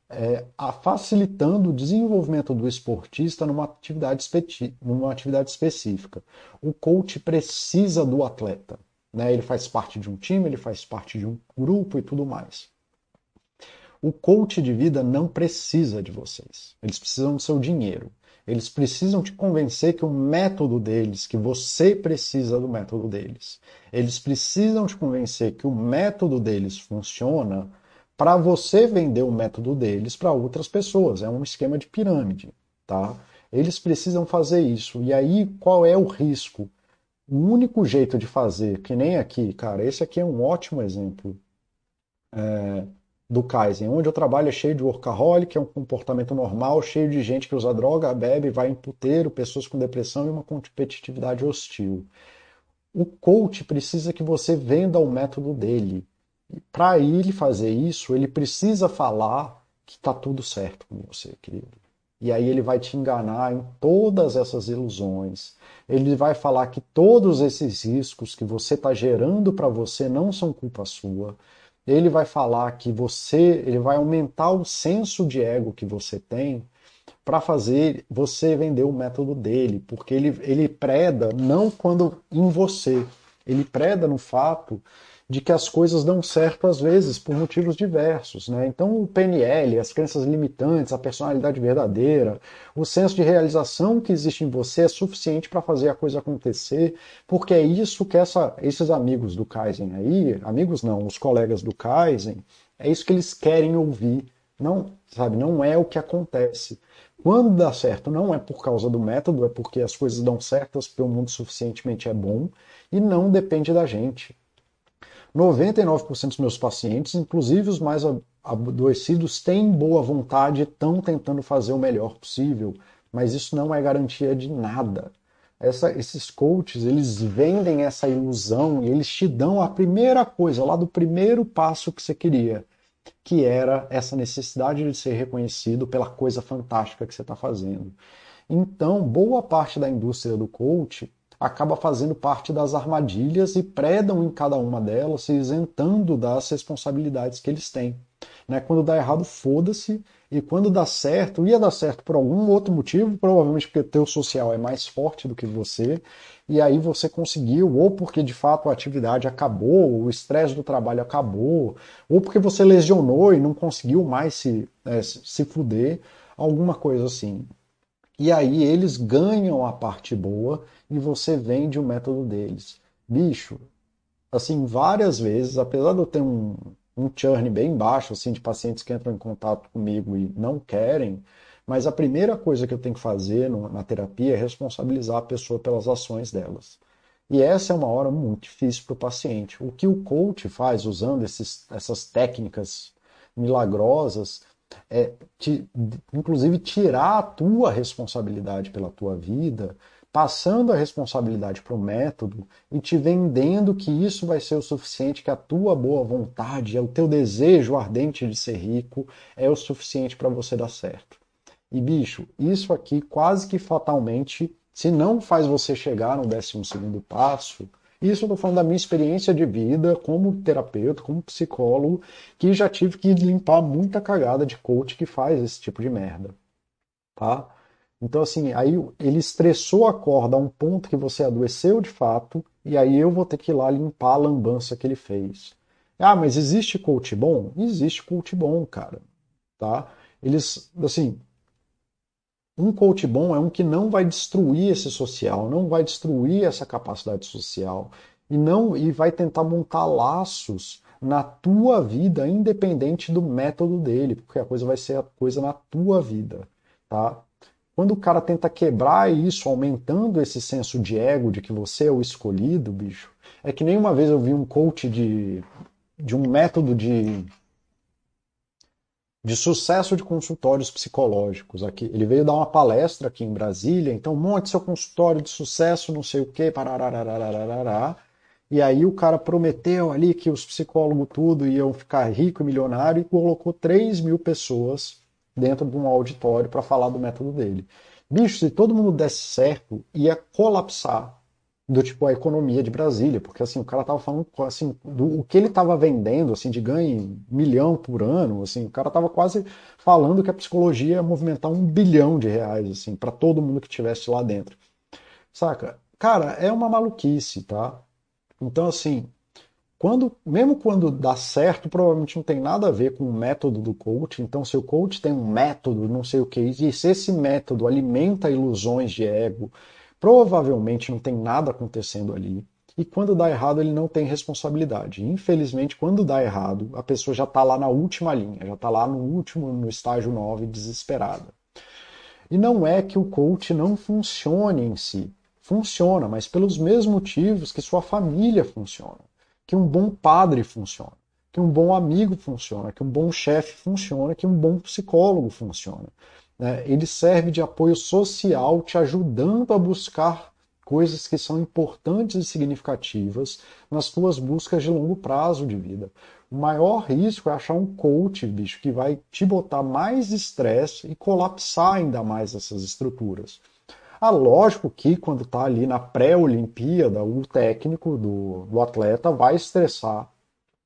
é, facilitando o desenvolvimento do esportista numa atividade, numa atividade específica. O coach precisa do atleta. Né? Ele faz parte de um time, ele faz parte de um grupo e tudo mais. O coach de vida não precisa de vocês. Eles precisam do seu dinheiro. Eles precisam te convencer que o método deles, que você precisa do método deles. Eles precisam te convencer que o método deles funciona para você vender o método deles para outras pessoas. É um esquema de pirâmide, tá? Eles precisam fazer isso. E aí, qual é o risco? O único jeito de fazer, que nem aqui, cara, esse aqui é um ótimo exemplo é, do Kaizen. Onde eu trabalho é cheio de workaholic, é um comportamento normal, cheio de gente que usa droga, bebe, vai em puteiro, pessoas com depressão e uma competitividade hostil. O coach precisa que você venda o método dele. Para ele fazer isso, ele precisa falar que está tudo certo com você, querido. E aí ele vai te enganar em todas essas ilusões. Ele vai falar que todos esses riscos que você está gerando para você não são culpa sua. Ele vai falar que você, ele vai aumentar o senso de ego que você tem para fazer você vender o método dele, porque ele, ele preda não quando em você, ele preda no fato de que as coisas dão certo às vezes por motivos diversos. Né? Então, o PNL, as crenças limitantes, a personalidade verdadeira, o senso de realização que existe em você é suficiente para fazer a coisa acontecer, porque é isso que essa, esses amigos do Kaizen aí, amigos não, os colegas do Kaizen, é isso que eles querem ouvir. Não, sabe, não é o que acontece. Quando dá certo, não é por causa do método, é porque as coisas dão certas, porque o mundo suficientemente é bom e não depende da gente. 99% dos meus pacientes, inclusive os mais adoecidos, têm boa vontade estão tentando fazer o melhor possível mas isso não é garantia de nada. Essa, esses coaches, eles vendem essa ilusão e eles te dão a primeira coisa, lá do primeiro passo que você queria, que era essa necessidade de ser reconhecido pela coisa fantástica que você está fazendo. Então, boa parte da indústria do coach acaba fazendo parte das armadilhas e predam em cada uma delas, se isentando das responsabilidades que eles têm. Né? Quando dá errado, foda-se, e quando dá certo, ia dar certo por algum outro motivo, provavelmente porque teu social é mais forte do que você, e aí você conseguiu, ou porque de fato a atividade acabou, o estresse do trabalho acabou, ou porque você lesionou e não conseguiu mais se, é, se fuder, alguma coisa assim. E aí eles ganham a parte boa e você vende o método deles. Bicho, assim, várias vezes, apesar de eu ter um, um churn bem baixo, assim, de pacientes que entram em contato comigo e não querem, mas a primeira coisa que eu tenho que fazer na terapia é responsabilizar a pessoa pelas ações delas. E essa é uma hora muito difícil para o paciente. O que o coach faz usando esses, essas técnicas milagrosas é, te, inclusive, tirar a tua responsabilidade pela tua vida, passando a responsabilidade para o método e te vendendo que isso vai ser o suficiente, que a tua boa vontade, é o teu desejo ardente de ser rico é o suficiente para você dar certo. E bicho, isso aqui quase que fatalmente, se não faz você chegar no 12 segundo passo, isso eu estou falando da minha experiência de vida como terapeuta, como psicólogo, que já tive que limpar muita cagada de coach que faz esse tipo de merda. Tá? Então, assim, aí ele estressou a corda a um ponto que você adoeceu de fato, e aí eu vou ter que ir lá limpar a lambança que ele fez. Ah, mas existe coach bom? Existe coach bom, cara. Tá? Eles, assim, um coach bom é um que não vai destruir esse social, não vai destruir essa capacidade social e não e vai tentar montar laços na tua vida, independente do método dele, porque a coisa vai ser a coisa na tua vida, tá? Quando o cara tenta quebrar isso, aumentando esse senso de ego de que você é o escolhido, bicho, é que nem uma vez eu vi um coach de, de um método de de sucesso de consultórios psicológicos aqui. Ele veio dar uma palestra aqui em Brasília, então monte seu consultório de sucesso, não sei o quê, pararararararará. E aí o cara prometeu ali que os psicólogos tudo iam ficar rico e milionário e colocou 3 mil pessoas dentro de um auditório para falar do método dele. Bicho, se todo mundo desse certo, ia colapsar do tipo a economia de Brasília, porque assim, o cara tava falando assim, do o que ele tava vendendo assim de ganho milhão por ano, assim, o cara tava quase falando que a psicologia ia movimentar um bilhão de reais assim para todo mundo que tivesse lá dentro. Saca? Cara, é uma maluquice, tá? Então assim, quando, mesmo quando dá certo, provavelmente não tem nada a ver com o método do coach. Então, se o coach tem um método, não sei o que, e se esse método alimenta ilusões de ego, Provavelmente não tem nada acontecendo ali. E quando dá errado, ele não tem responsabilidade. Infelizmente, quando dá errado, a pessoa já está lá na última linha, já está lá no último, no estágio 9, desesperada. E não é que o coach não funcione em si. Funciona, mas pelos mesmos motivos que sua família funciona. Que um bom padre funciona. Que um bom amigo funciona. Que um bom chefe funciona. Que um bom psicólogo funciona. Né? Ele serve de apoio social, te ajudando a buscar coisas que são importantes e significativas nas tuas buscas de longo prazo de vida. O maior risco é achar um coach, bicho, que vai te botar mais estresse e colapsar ainda mais essas estruturas. Ah, lógico que quando está ali na pré-olimpíada, o técnico do, do atleta vai estressar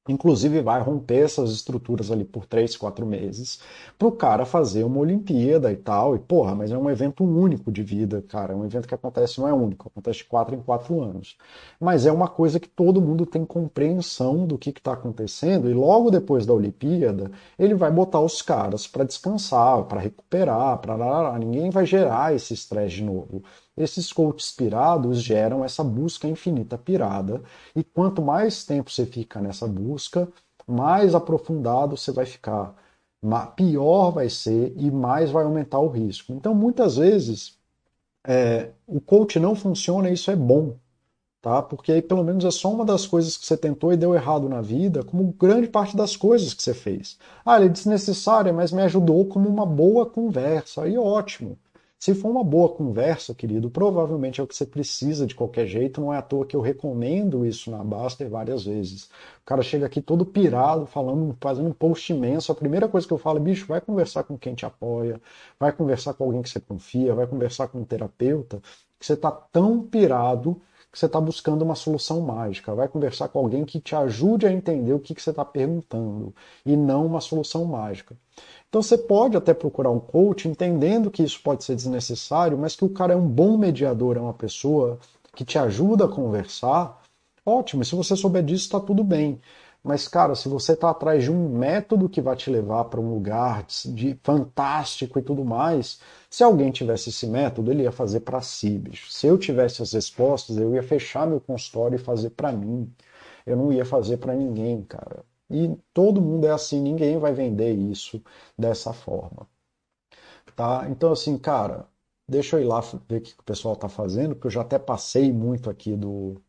Inclusive vai romper essas estruturas ali por três, quatro meses para o cara fazer uma Olimpíada e tal. E porra, mas é um evento único de vida, cara. É um evento que acontece, não é único, acontece de quatro em quatro anos. Mas é uma coisa que todo mundo tem compreensão do que está acontecendo. E logo depois da Olimpíada, ele vai botar os caras para descansar, para recuperar, para ninguém vai gerar esse estresse de novo. Esses coaches pirados geram essa busca infinita pirada, e quanto mais tempo você fica nessa busca, mais aprofundado você vai ficar, pior vai ser e mais vai aumentar o risco. Então, muitas vezes, é, o coach não funciona e isso é bom, tá? Porque aí pelo menos é só uma das coisas que você tentou e deu errado na vida, como grande parte das coisas que você fez. Ah, ele é desnecessário, mas me ajudou como uma boa conversa, aí ótimo. Se for uma boa conversa, querido, provavelmente é o que você precisa de qualquer jeito. Não é à toa que eu recomendo isso na Baster várias vezes. O cara chega aqui todo pirado, falando, fazendo um post imenso. A primeira coisa que eu falo é, bicho, vai conversar com quem te apoia, vai conversar com alguém que você confia, vai conversar com um terapeuta, que você está tão pirado que você está buscando uma solução mágica. Vai conversar com alguém que te ajude a entender o que, que você está perguntando e não uma solução mágica. Então você pode até procurar um coach entendendo que isso pode ser desnecessário, mas que o cara é um bom mediador, é uma pessoa que te ajuda a conversar. Ótimo, se você souber disso, está tudo bem. Mas, cara, se você está atrás de um método que vai te levar para um lugar de fantástico e tudo mais, se alguém tivesse esse método, ele ia fazer para si, bicho. Se eu tivesse as respostas, eu ia fechar meu consultório e fazer para mim. Eu não ia fazer para ninguém, cara. E todo mundo é assim, ninguém vai vender isso dessa forma. Tá? Então, assim, cara, deixa eu ir lá ver o que o pessoal está fazendo, porque eu já até passei muito aqui do,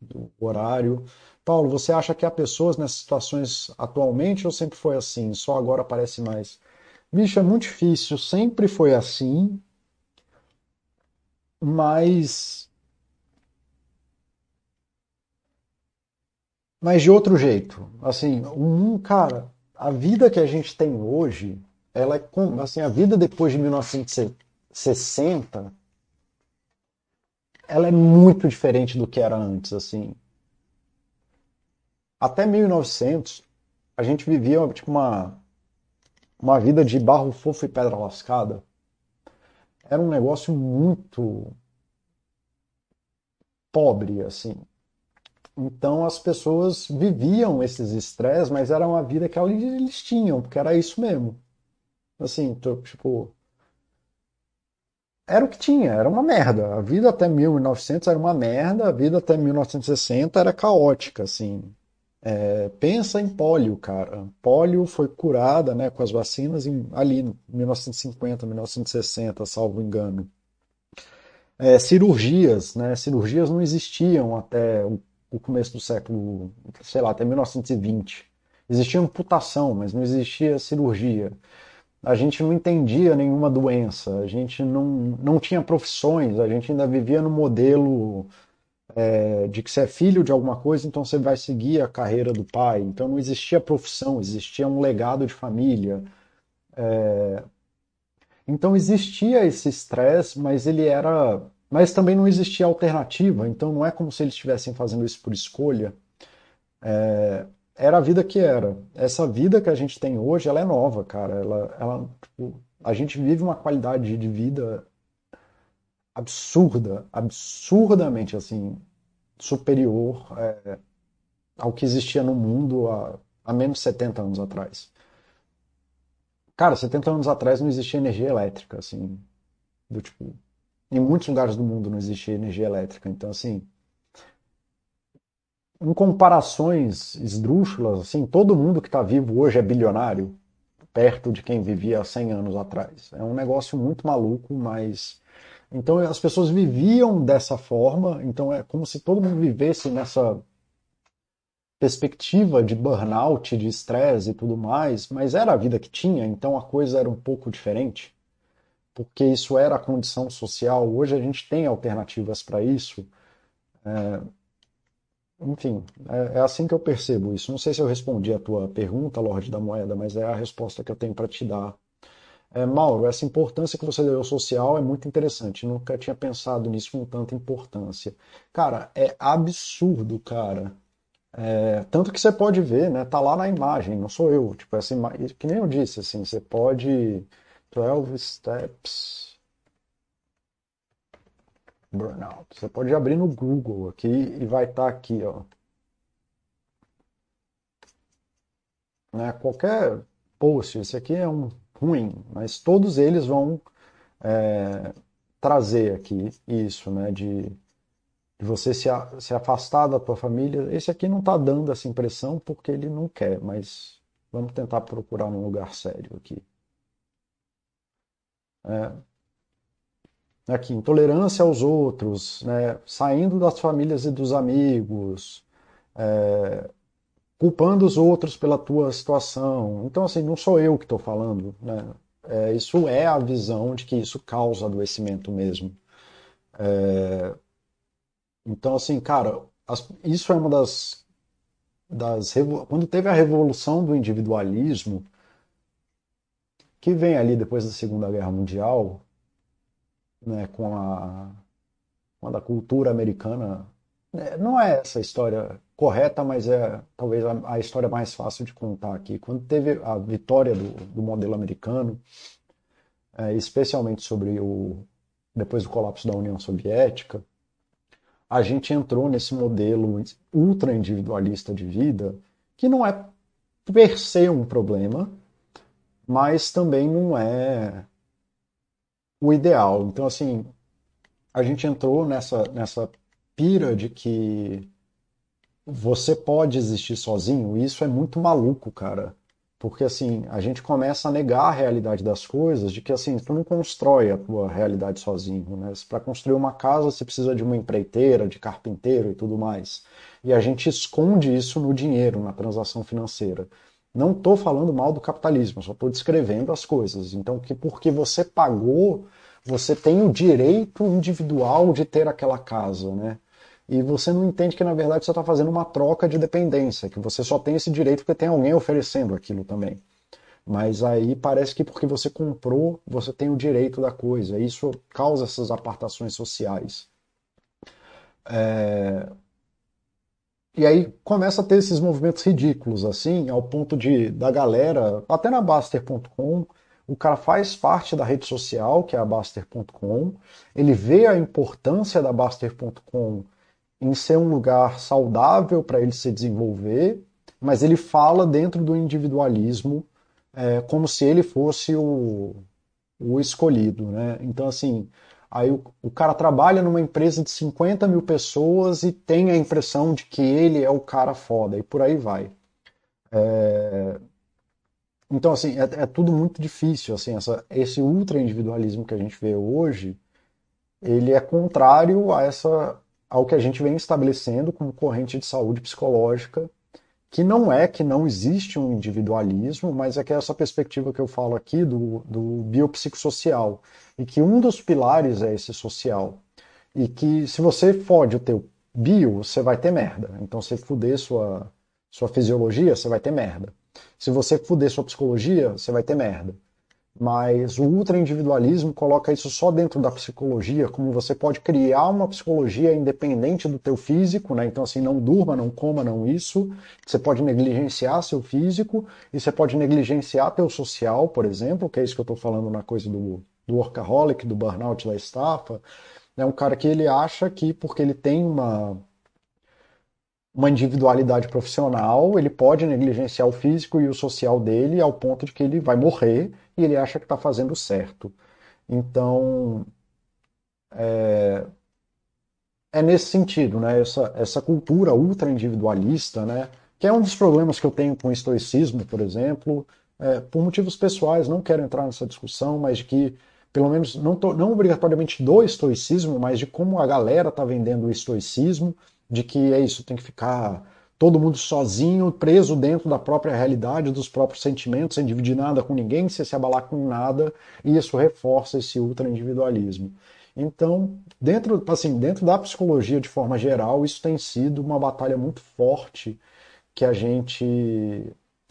do horário. Paulo, você acha que há pessoas nessas situações atualmente ou sempre foi assim? Só agora aparece mais? Bicho, é muito difícil, sempre foi assim, mas mas de outro jeito. Assim, um cara, a vida que a gente tem hoje, ela é assim, a vida depois de 1960, ela é muito diferente do que era antes, assim. Até 1900, a gente vivia tipo uma uma vida de barro fofo e pedra lascada. Era um negócio muito pobre, assim. Então as pessoas viviam esses estresses, mas era uma vida que eles tinham, porque era isso mesmo. Assim, tipo. Era o que tinha, era uma merda. A vida até 1900 era uma merda, a vida até 1960 era caótica, assim. É, pensa em pólio, cara. Pólio foi curada né, com as vacinas em, ali em 1950, 1960, salvo engano. É, cirurgias, né? Cirurgias não existiam até o o começo do século, sei lá, até 1920. Existia amputação, mas não existia cirurgia. A gente não entendia nenhuma doença, a gente não, não tinha profissões, a gente ainda vivia no modelo é, de que você é filho de alguma coisa, então você vai seguir a carreira do pai. Então não existia profissão, existia um legado de família. É... Então existia esse estresse, mas ele era mas também não existia alternativa, então não é como se eles estivessem fazendo isso por escolha. É, era a vida que era. Essa vida que a gente tem hoje, ela é nova, cara. Ela, ela, tipo, a gente vive uma qualidade de vida absurda, absurdamente assim, superior é, ao que existia no mundo há, há menos de 70 anos atrás. Cara, 70 anos atrás não existia energia elétrica, assim, do tipo, em muitos lugares do mundo não existia energia elétrica. Então, assim, em comparações esdrúxulas, assim, todo mundo que está vivo hoje é bilionário, perto de quem vivia há 100 anos atrás. É um negócio muito maluco, mas. Então, as pessoas viviam dessa forma, então é como se todo mundo vivesse nessa perspectiva de burnout, de estresse e tudo mais, mas era a vida que tinha, então a coisa era um pouco diferente porque isso era a condição social. Hoje a gente tem alternativas para isso. É, enfim, é, é, assim que eu percebo isso. Não sei se eu respondi a tua pergunta, Lorde da Moeda, mas é a resposta que eu tenho para te dar. É, Mauro, essa importância que você deu ao social é muito interessante. Nunca tinha pensado nisso com tanta importância. Cara, é absurdo, cara. É, tanto que você pode ver, né? Tá lá na imagem, não sou eu. Tipo, essa imagem, que nem eu disse, assim, você pode 12 Steps Burnout. Você pode abrir no Google aqui e vai estar tá aqui, ó. Né, qualquer post, esse aqui é um ruim, mas todos eles vão é, trazer aqui isso, né, de, de você se, a, se afastar da tua família. Esse aqui não está dando essa impressão porque ele não quer, mas vamos tentar procurar um lugar sério aqui. É, aqui, intolerância aos outros, né, saindo das famílias e dos amigos, é, culpando os outros pela tua situação. Então, assim, não sou eu que estou falando, né? É, isso é a visão de que isso causa adoecimento mesmo. É, então, assim, cara, as, isso é uma das, das. Quando teve a revolução do individualismo, que vem ali depois da Segunda Guerra Mundial, né, com a, com a cultura americana. Né, não é essa a história correta, mas é talvez a, a, história mais fácil de contar aqui. Quando teve a vitória do, do modelo americano, é, especialmente sobre o depois do colapso da União Soviética, a gente entrou nesse modelo ultra individualista de vida, que não é per se um problema, mas também não é o ideal. Então, assim, a gente entrou nessa, nessa pira de que você pode existir sozinho, e isso é muito maluco, cara. Porque assim, a gente começa a negar a realidade das coisas, de que assim, tu não constrói a tua realidade sozinho, né? Para construir uma casa você precisa de uma empreiteira, de carpinteiro e tudo mais. E a gente esconde isso no dinheiro, na transação financeira. Não estou falando mal do capitalismo, só estou descrevendo as coisas. Então, que porque você pagou, você tem o direito individual de ter aquela casa, né? e você não entende que na verdade você está fazendo uma troca de dependência, que você só tem esse direito porque tem alguém oferecendo aquilo também. Mas aí parece que porque você comprou, você tem o direito da coisa. Isso causa essas apartações sociais. É... E aí começa a ter esses movimentos ridículos, assim, ao ponto de da galera, até na Baster.com, o cara faz parte da rede social, que é a Baster.com, ele vê a importância da Baster.com em ser um lugar saudável para ele se desenvolver, mas ele fala dentro do individualismo é, como se ele fosse o, o escolhido, né? Então, assim, aí o, o, cara trabalha numa empresa de 50 mil pessoas e tem a impressão de que ele é o cara foda, e por aí vai. É... Então, assim, é, é, tudo muito difícil, assim, essa, esse ultra individualismo que a gente vê hoje, ele é contrário a essa ao que a gente vem estabelecendo como corrente de saúde psicológica, que não é que não existe um individualismo, mas é que é essa perspectiva que eu falo aqui do, do biopsicossocial, e que um dos pilares é esse social, e que se você fode o teu bio, você vai ter merda. Então, se fuder sua, sua fisiologia, você vai ter merda. Se você fuder sua psicologia, você vai ter merda. Mas o ultra-individualismo coloca isso só dentro da psicologia, como você pode criar uma psicologia independente do teu físico, né? Então, assim, não durma, não coma, não isso. Você pode negligenciar seu físico e você pode negligenciar teu social, por exemplo, que é isso que eu estou falando na coisa do, do workaholic, do burnout da estafa. É um cara que ele acha que porque ele tem uma uma individualidade profissional, ele pode negligenciar o físico e o social dele ao ponto de que ele vai morrer e ele acha que está fazendo certo. Então, é, é, nesse sentido, né? Essa, essa cultura ultra individualista, né? Que é um dos problemas que eu tenho com o estoicismo, por exemplo, é, por motivos pessoais, não quero entrar nessa discussão, mas de que, pelo menos, não, tô, não obrigatoriamente do estoicismo, mas de como a galera está vendendo o estoicismo de que é isso, tem que ficar todo mundo sozinho, preso dentro da própria realidade, dos próprios sentimentos, sem dividir nada com ninguém, sem se abalar com nada, e isso reforça esse ultra-individualismo. Então, dentro, assim, dentro da psicologia de forma geral, isso tem sido uma batalha muito forte que a gente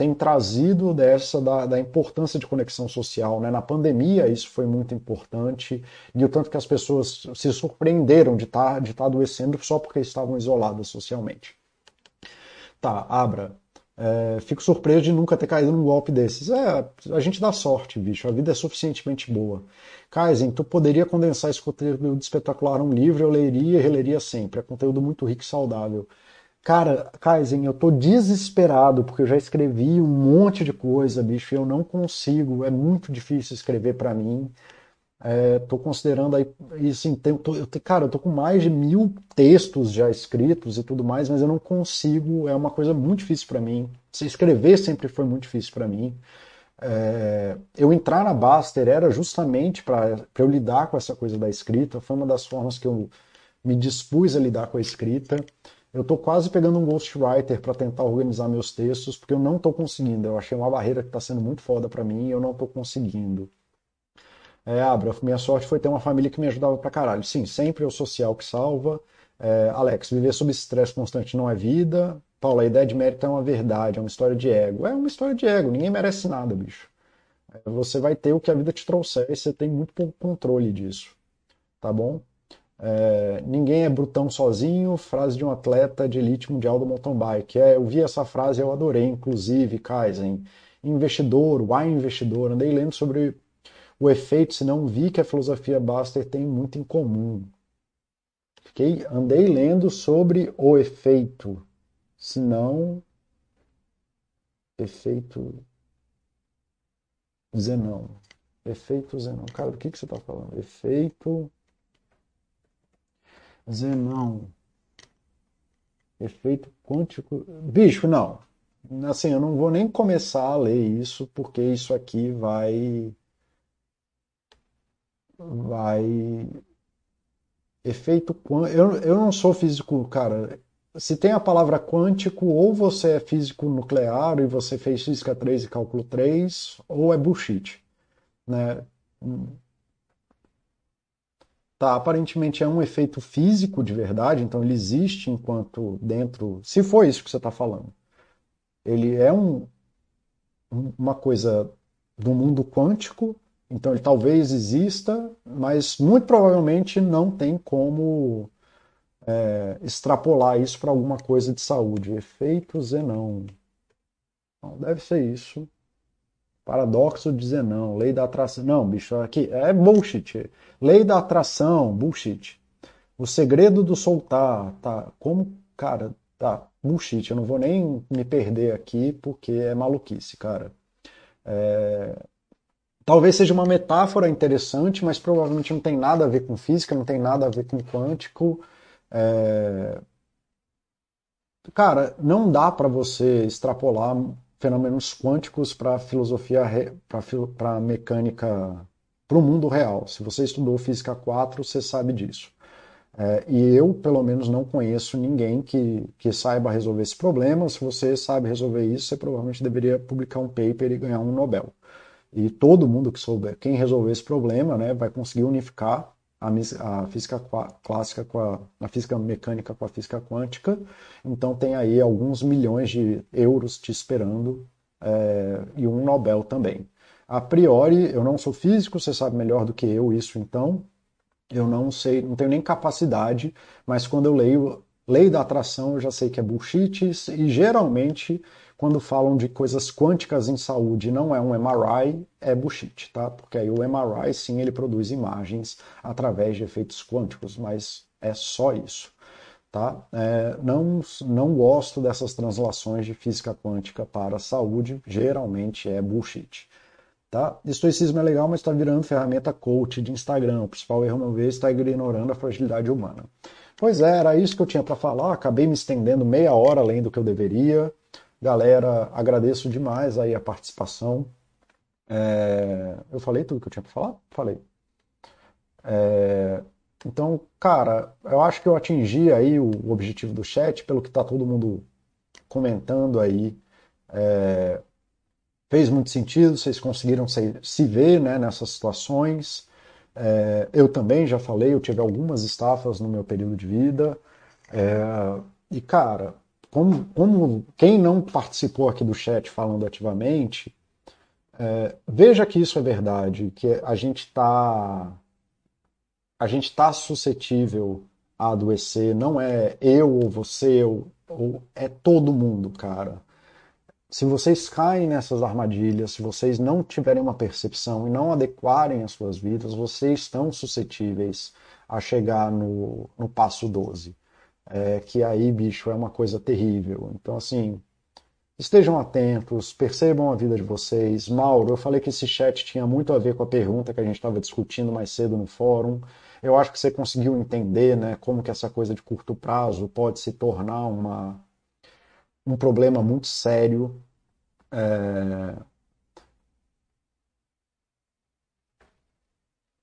tem trazido dessa da, da, importância de conexão social. Né? Na pandemia isso foi muito importante e o tanto que as pessoas se surpreenderam de estar tá, de tá adoecendo só porque estavam isoladas socialmente. Tá, Abra, é, fico surpreso de nunca ter caído num golpe desses. É, a gente dá sorte, bicho. A vida é suficientemente boa. Kaizen, tu poderia condensar esse conteúdo espetacular num livro, eu leria e releria sempre. É conteúdo muito rico e saudável. Cara, Kaizen, eu tô desesperado porque eu já escrevi um monte de coisa, bicho, e eu não consigo, é muito difícil escrever para mim. É, tô considerando aí, assim, tem, tô, eu, cara, eu tô com mais de mil textos já escritos e tudo mais, mas eu não consigo, é uma coisa muito difícil para mim. Se escrever sempre foi muito difícil para mim. É, eu entrar na Baster era justamente para eu lidar com essa coisa da escrita, foi uma das formas que eu me dispus a lidar com a escrita. Eu estou quase pegando um ghostwriter para tentar organizar meus textos, porque eu não estou conseguindo. Eu achei uma barreira que está sendo muito foda para mim e eu não estou conseguindo. É, Abra, minha sorte foi ter uma família que me ajudava pra caralho. Sim, sempre é o social que salva. É, Alex, viver sob estresse constante não é vida. Paula, a ideia de mérito é uma verdade, é uma história de ego. É uma história de ego, ninguém merece nada, bicho. É, você vai ter o que a vida te trouxer e você tem muito pouco controle disso, tá bom? É, ninguém é brutão sozinho, frase de um atleta de elite mundial do mountain bike. É, eu vi essa frase, eu adorei, inclusive, Kaizen. Investidor, why investidor, andei lendo sobre o efeito, se não vi que a filosofia Baster tem muito em comum. Fiquei, andei lendo sobre o efeito, se não efeito Zenão. Efeito Zenão. Cara, do que, que você está falando? Efeito Zenão. Efeito quântico. Bicho, não. Assim, eu não vou nem começar a ler isso, porque isso aqui vai. Vai. Efeito quântico. Eu, eu não sou físico, cara. Se tem a palavra quântico, ou você é físico nuclear e você fez física 3 e cálculo 3, ou é bullshit. Né? Tá, aparentemente é um efeito físico de verdade, então ele existe enquanto dentro. Se for isso que você está falando, ele é um, uma coisa do mundo quântico, então ele talvez exista, mas muito provavelmente não tem como é, extrapolar isso para alguma coisa de saúde. Efeito Zenão. Não, deve ser isso. Paradoxo de Zenão, lei da atração. Não, bicho, aqui é bullshit. Lei da atração, bullshit. O segredo do soltar, tá? Como, cara, tá, bullshit. Eu não vou nem me perder aqui porque é maluquice, cara. É... Talvez seja uma metáfora interessante, mas provavelmente não tem nada a ver com física, não tem nada a ver com quântico. É... Cara, não dá para você extrapolar fenômenos quânticos para a filosofia, para a mecânica, para o mundo real. Se você estudou Física 4, você sabe disso. É, e eu, pelo menos, não conheço ninguém que, que saiba resolver esse problema. Se você sabe resolver isso, você provavelmente deveria publicar um paper e ganhar um Nobel. E todo mundo que souber, quem resolver esse problema, né, vai conseguir unificar a, física clássica com a, a física mecânica com a física quântica. Então tem aí alguns milhões de euros te esperando é, e um Nobel também. A priori, eu não sou físico, você sabe melhor do que eu isso então. Eu não sei, não tenho nem capacidade, mas quando eu leio lei da atração, eu já sei que é bullshit e geralmente quando falam de coisas quânticas em saúde não é um MRI, é bullshit, tá? Porque aí o MRI sim ele produz imagens através de efeitos quânticos, mas é só isso, tá? É, não, não gosto dessas translações de física quântica para a saúde, geralmente é bullshit. Tá? Estoicismo é legal, mas está virando ferramenta coach de Instagram. O principal erro, meu ver, está ignorando a fragilidade humana. Pois é, era isso que eu tinha para falar. Acabei me estendendo meia hora além do que eu deveria. Galera, agradeço demais aí a participação. É... Eu falei tudo que eu tinha para falar? Falei. É... Então, cara, eu acho que eu atingi aí o objetivo do chat, pelo que está todo mundo comentando aí. É... Fez muito sentido, vocês conseguiram se, se ver né, nessas situações. É, eu também já falei, eu tive algumas estafas no meu período de vida. É, e, cara, como, como quem não participou aqui do chat falando ativamente, é, veja que isso é verdade, que a gente está a gente está suscetível a adoecer, não é eu ou você, ou, ou, é todo mundo, cara. Se vocês caem nessas armadilhas, se vocês não tiverem uma percepção e não adequarem as suas vidas, vocês estão suscetíveis a chegar no, no passo 12 é, que aí, bicho, é uma coisa terrível. Então, assim, estejam atentos, percebam a vida de vocês. Mauro, eu falei que esse chat tinha muito a ver com a pergunta que a gente estava discutindo mais cedo no fórum. Eu acho que você conseguiu entender né, como que essa coisa de curto prazo pode se tornar uma, um problema muito sério. É,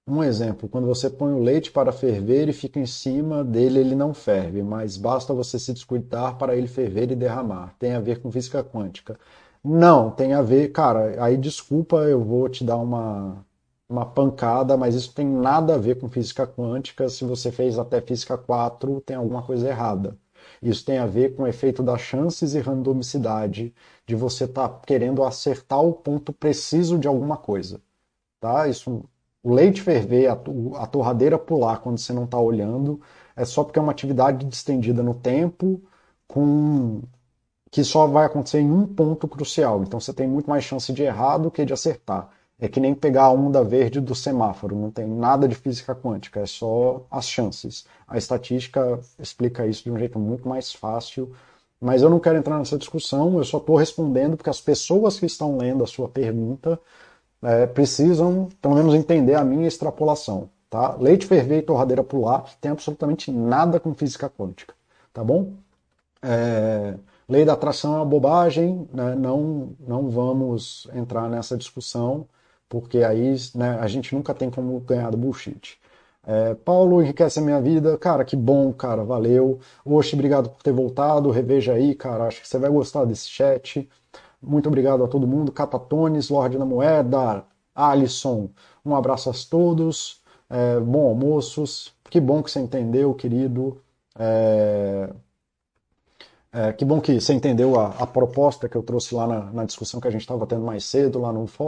Um exemplo, quando você põe o leite para ferver e fica em cima dele, ele não ferve, mas basta você se descuidar para ele ferver e derramar. Tem a ver com física quântica. Não, tem a ver, cara, aí desculpa, eu vou te dar uma uma pancada, mas isso tem nada a ver com física quântica. Se você fez até física 4, tem alguma coisa errada. Isso tem a ver com o efeito das chances e randomicidade, de você estar tá querendo acertar o ponto preciso de alguma coisa. Tá? Isso, o leite ferver, a, torradeira pular quando você não está olhando, é só porque é uma atividade distendida no tempo, com que só vai acontecer em um ponto crucial. Então você tem muito mais chance de errar do que de acertar. É que nem pegar a onda verde do semáforo, não tem nada de física quântica, é só as chances. A estatística explica isso de um jeito muito mais fácil, mas eu não quero entrar nessa discussão, eu só estou respondendo porque as pessoas que estão lendo a sua pergunta é, precisam, pelo menos, entender a minha extrapolação. Tá? Leite ferver e torradeira pular tem absolutamente nada com física quântica, tá bom? É, lei da atração é uma bobagem, né? não, não vamos entrar nessa discussão porque aí né, a gente nunca tem como ganhar do bullshit. É, Paulo enriquece a minha vida, cara, que bom, cara, valeu. Oxe, obrigado por ter voltado, reveja aí, cara, acho que você vai gostar desse chat. Muito obrigado a todo mundo, Catatones, Lorde da Moeda, Alisson, um abraço a todos, é, bom almoços, que bom que você entendeu, querido. É, é, que bom que você entendeu a, a, proposta que eu trouxe lá na, na discussão que a gente estava tendo mais cedo lá no fórum.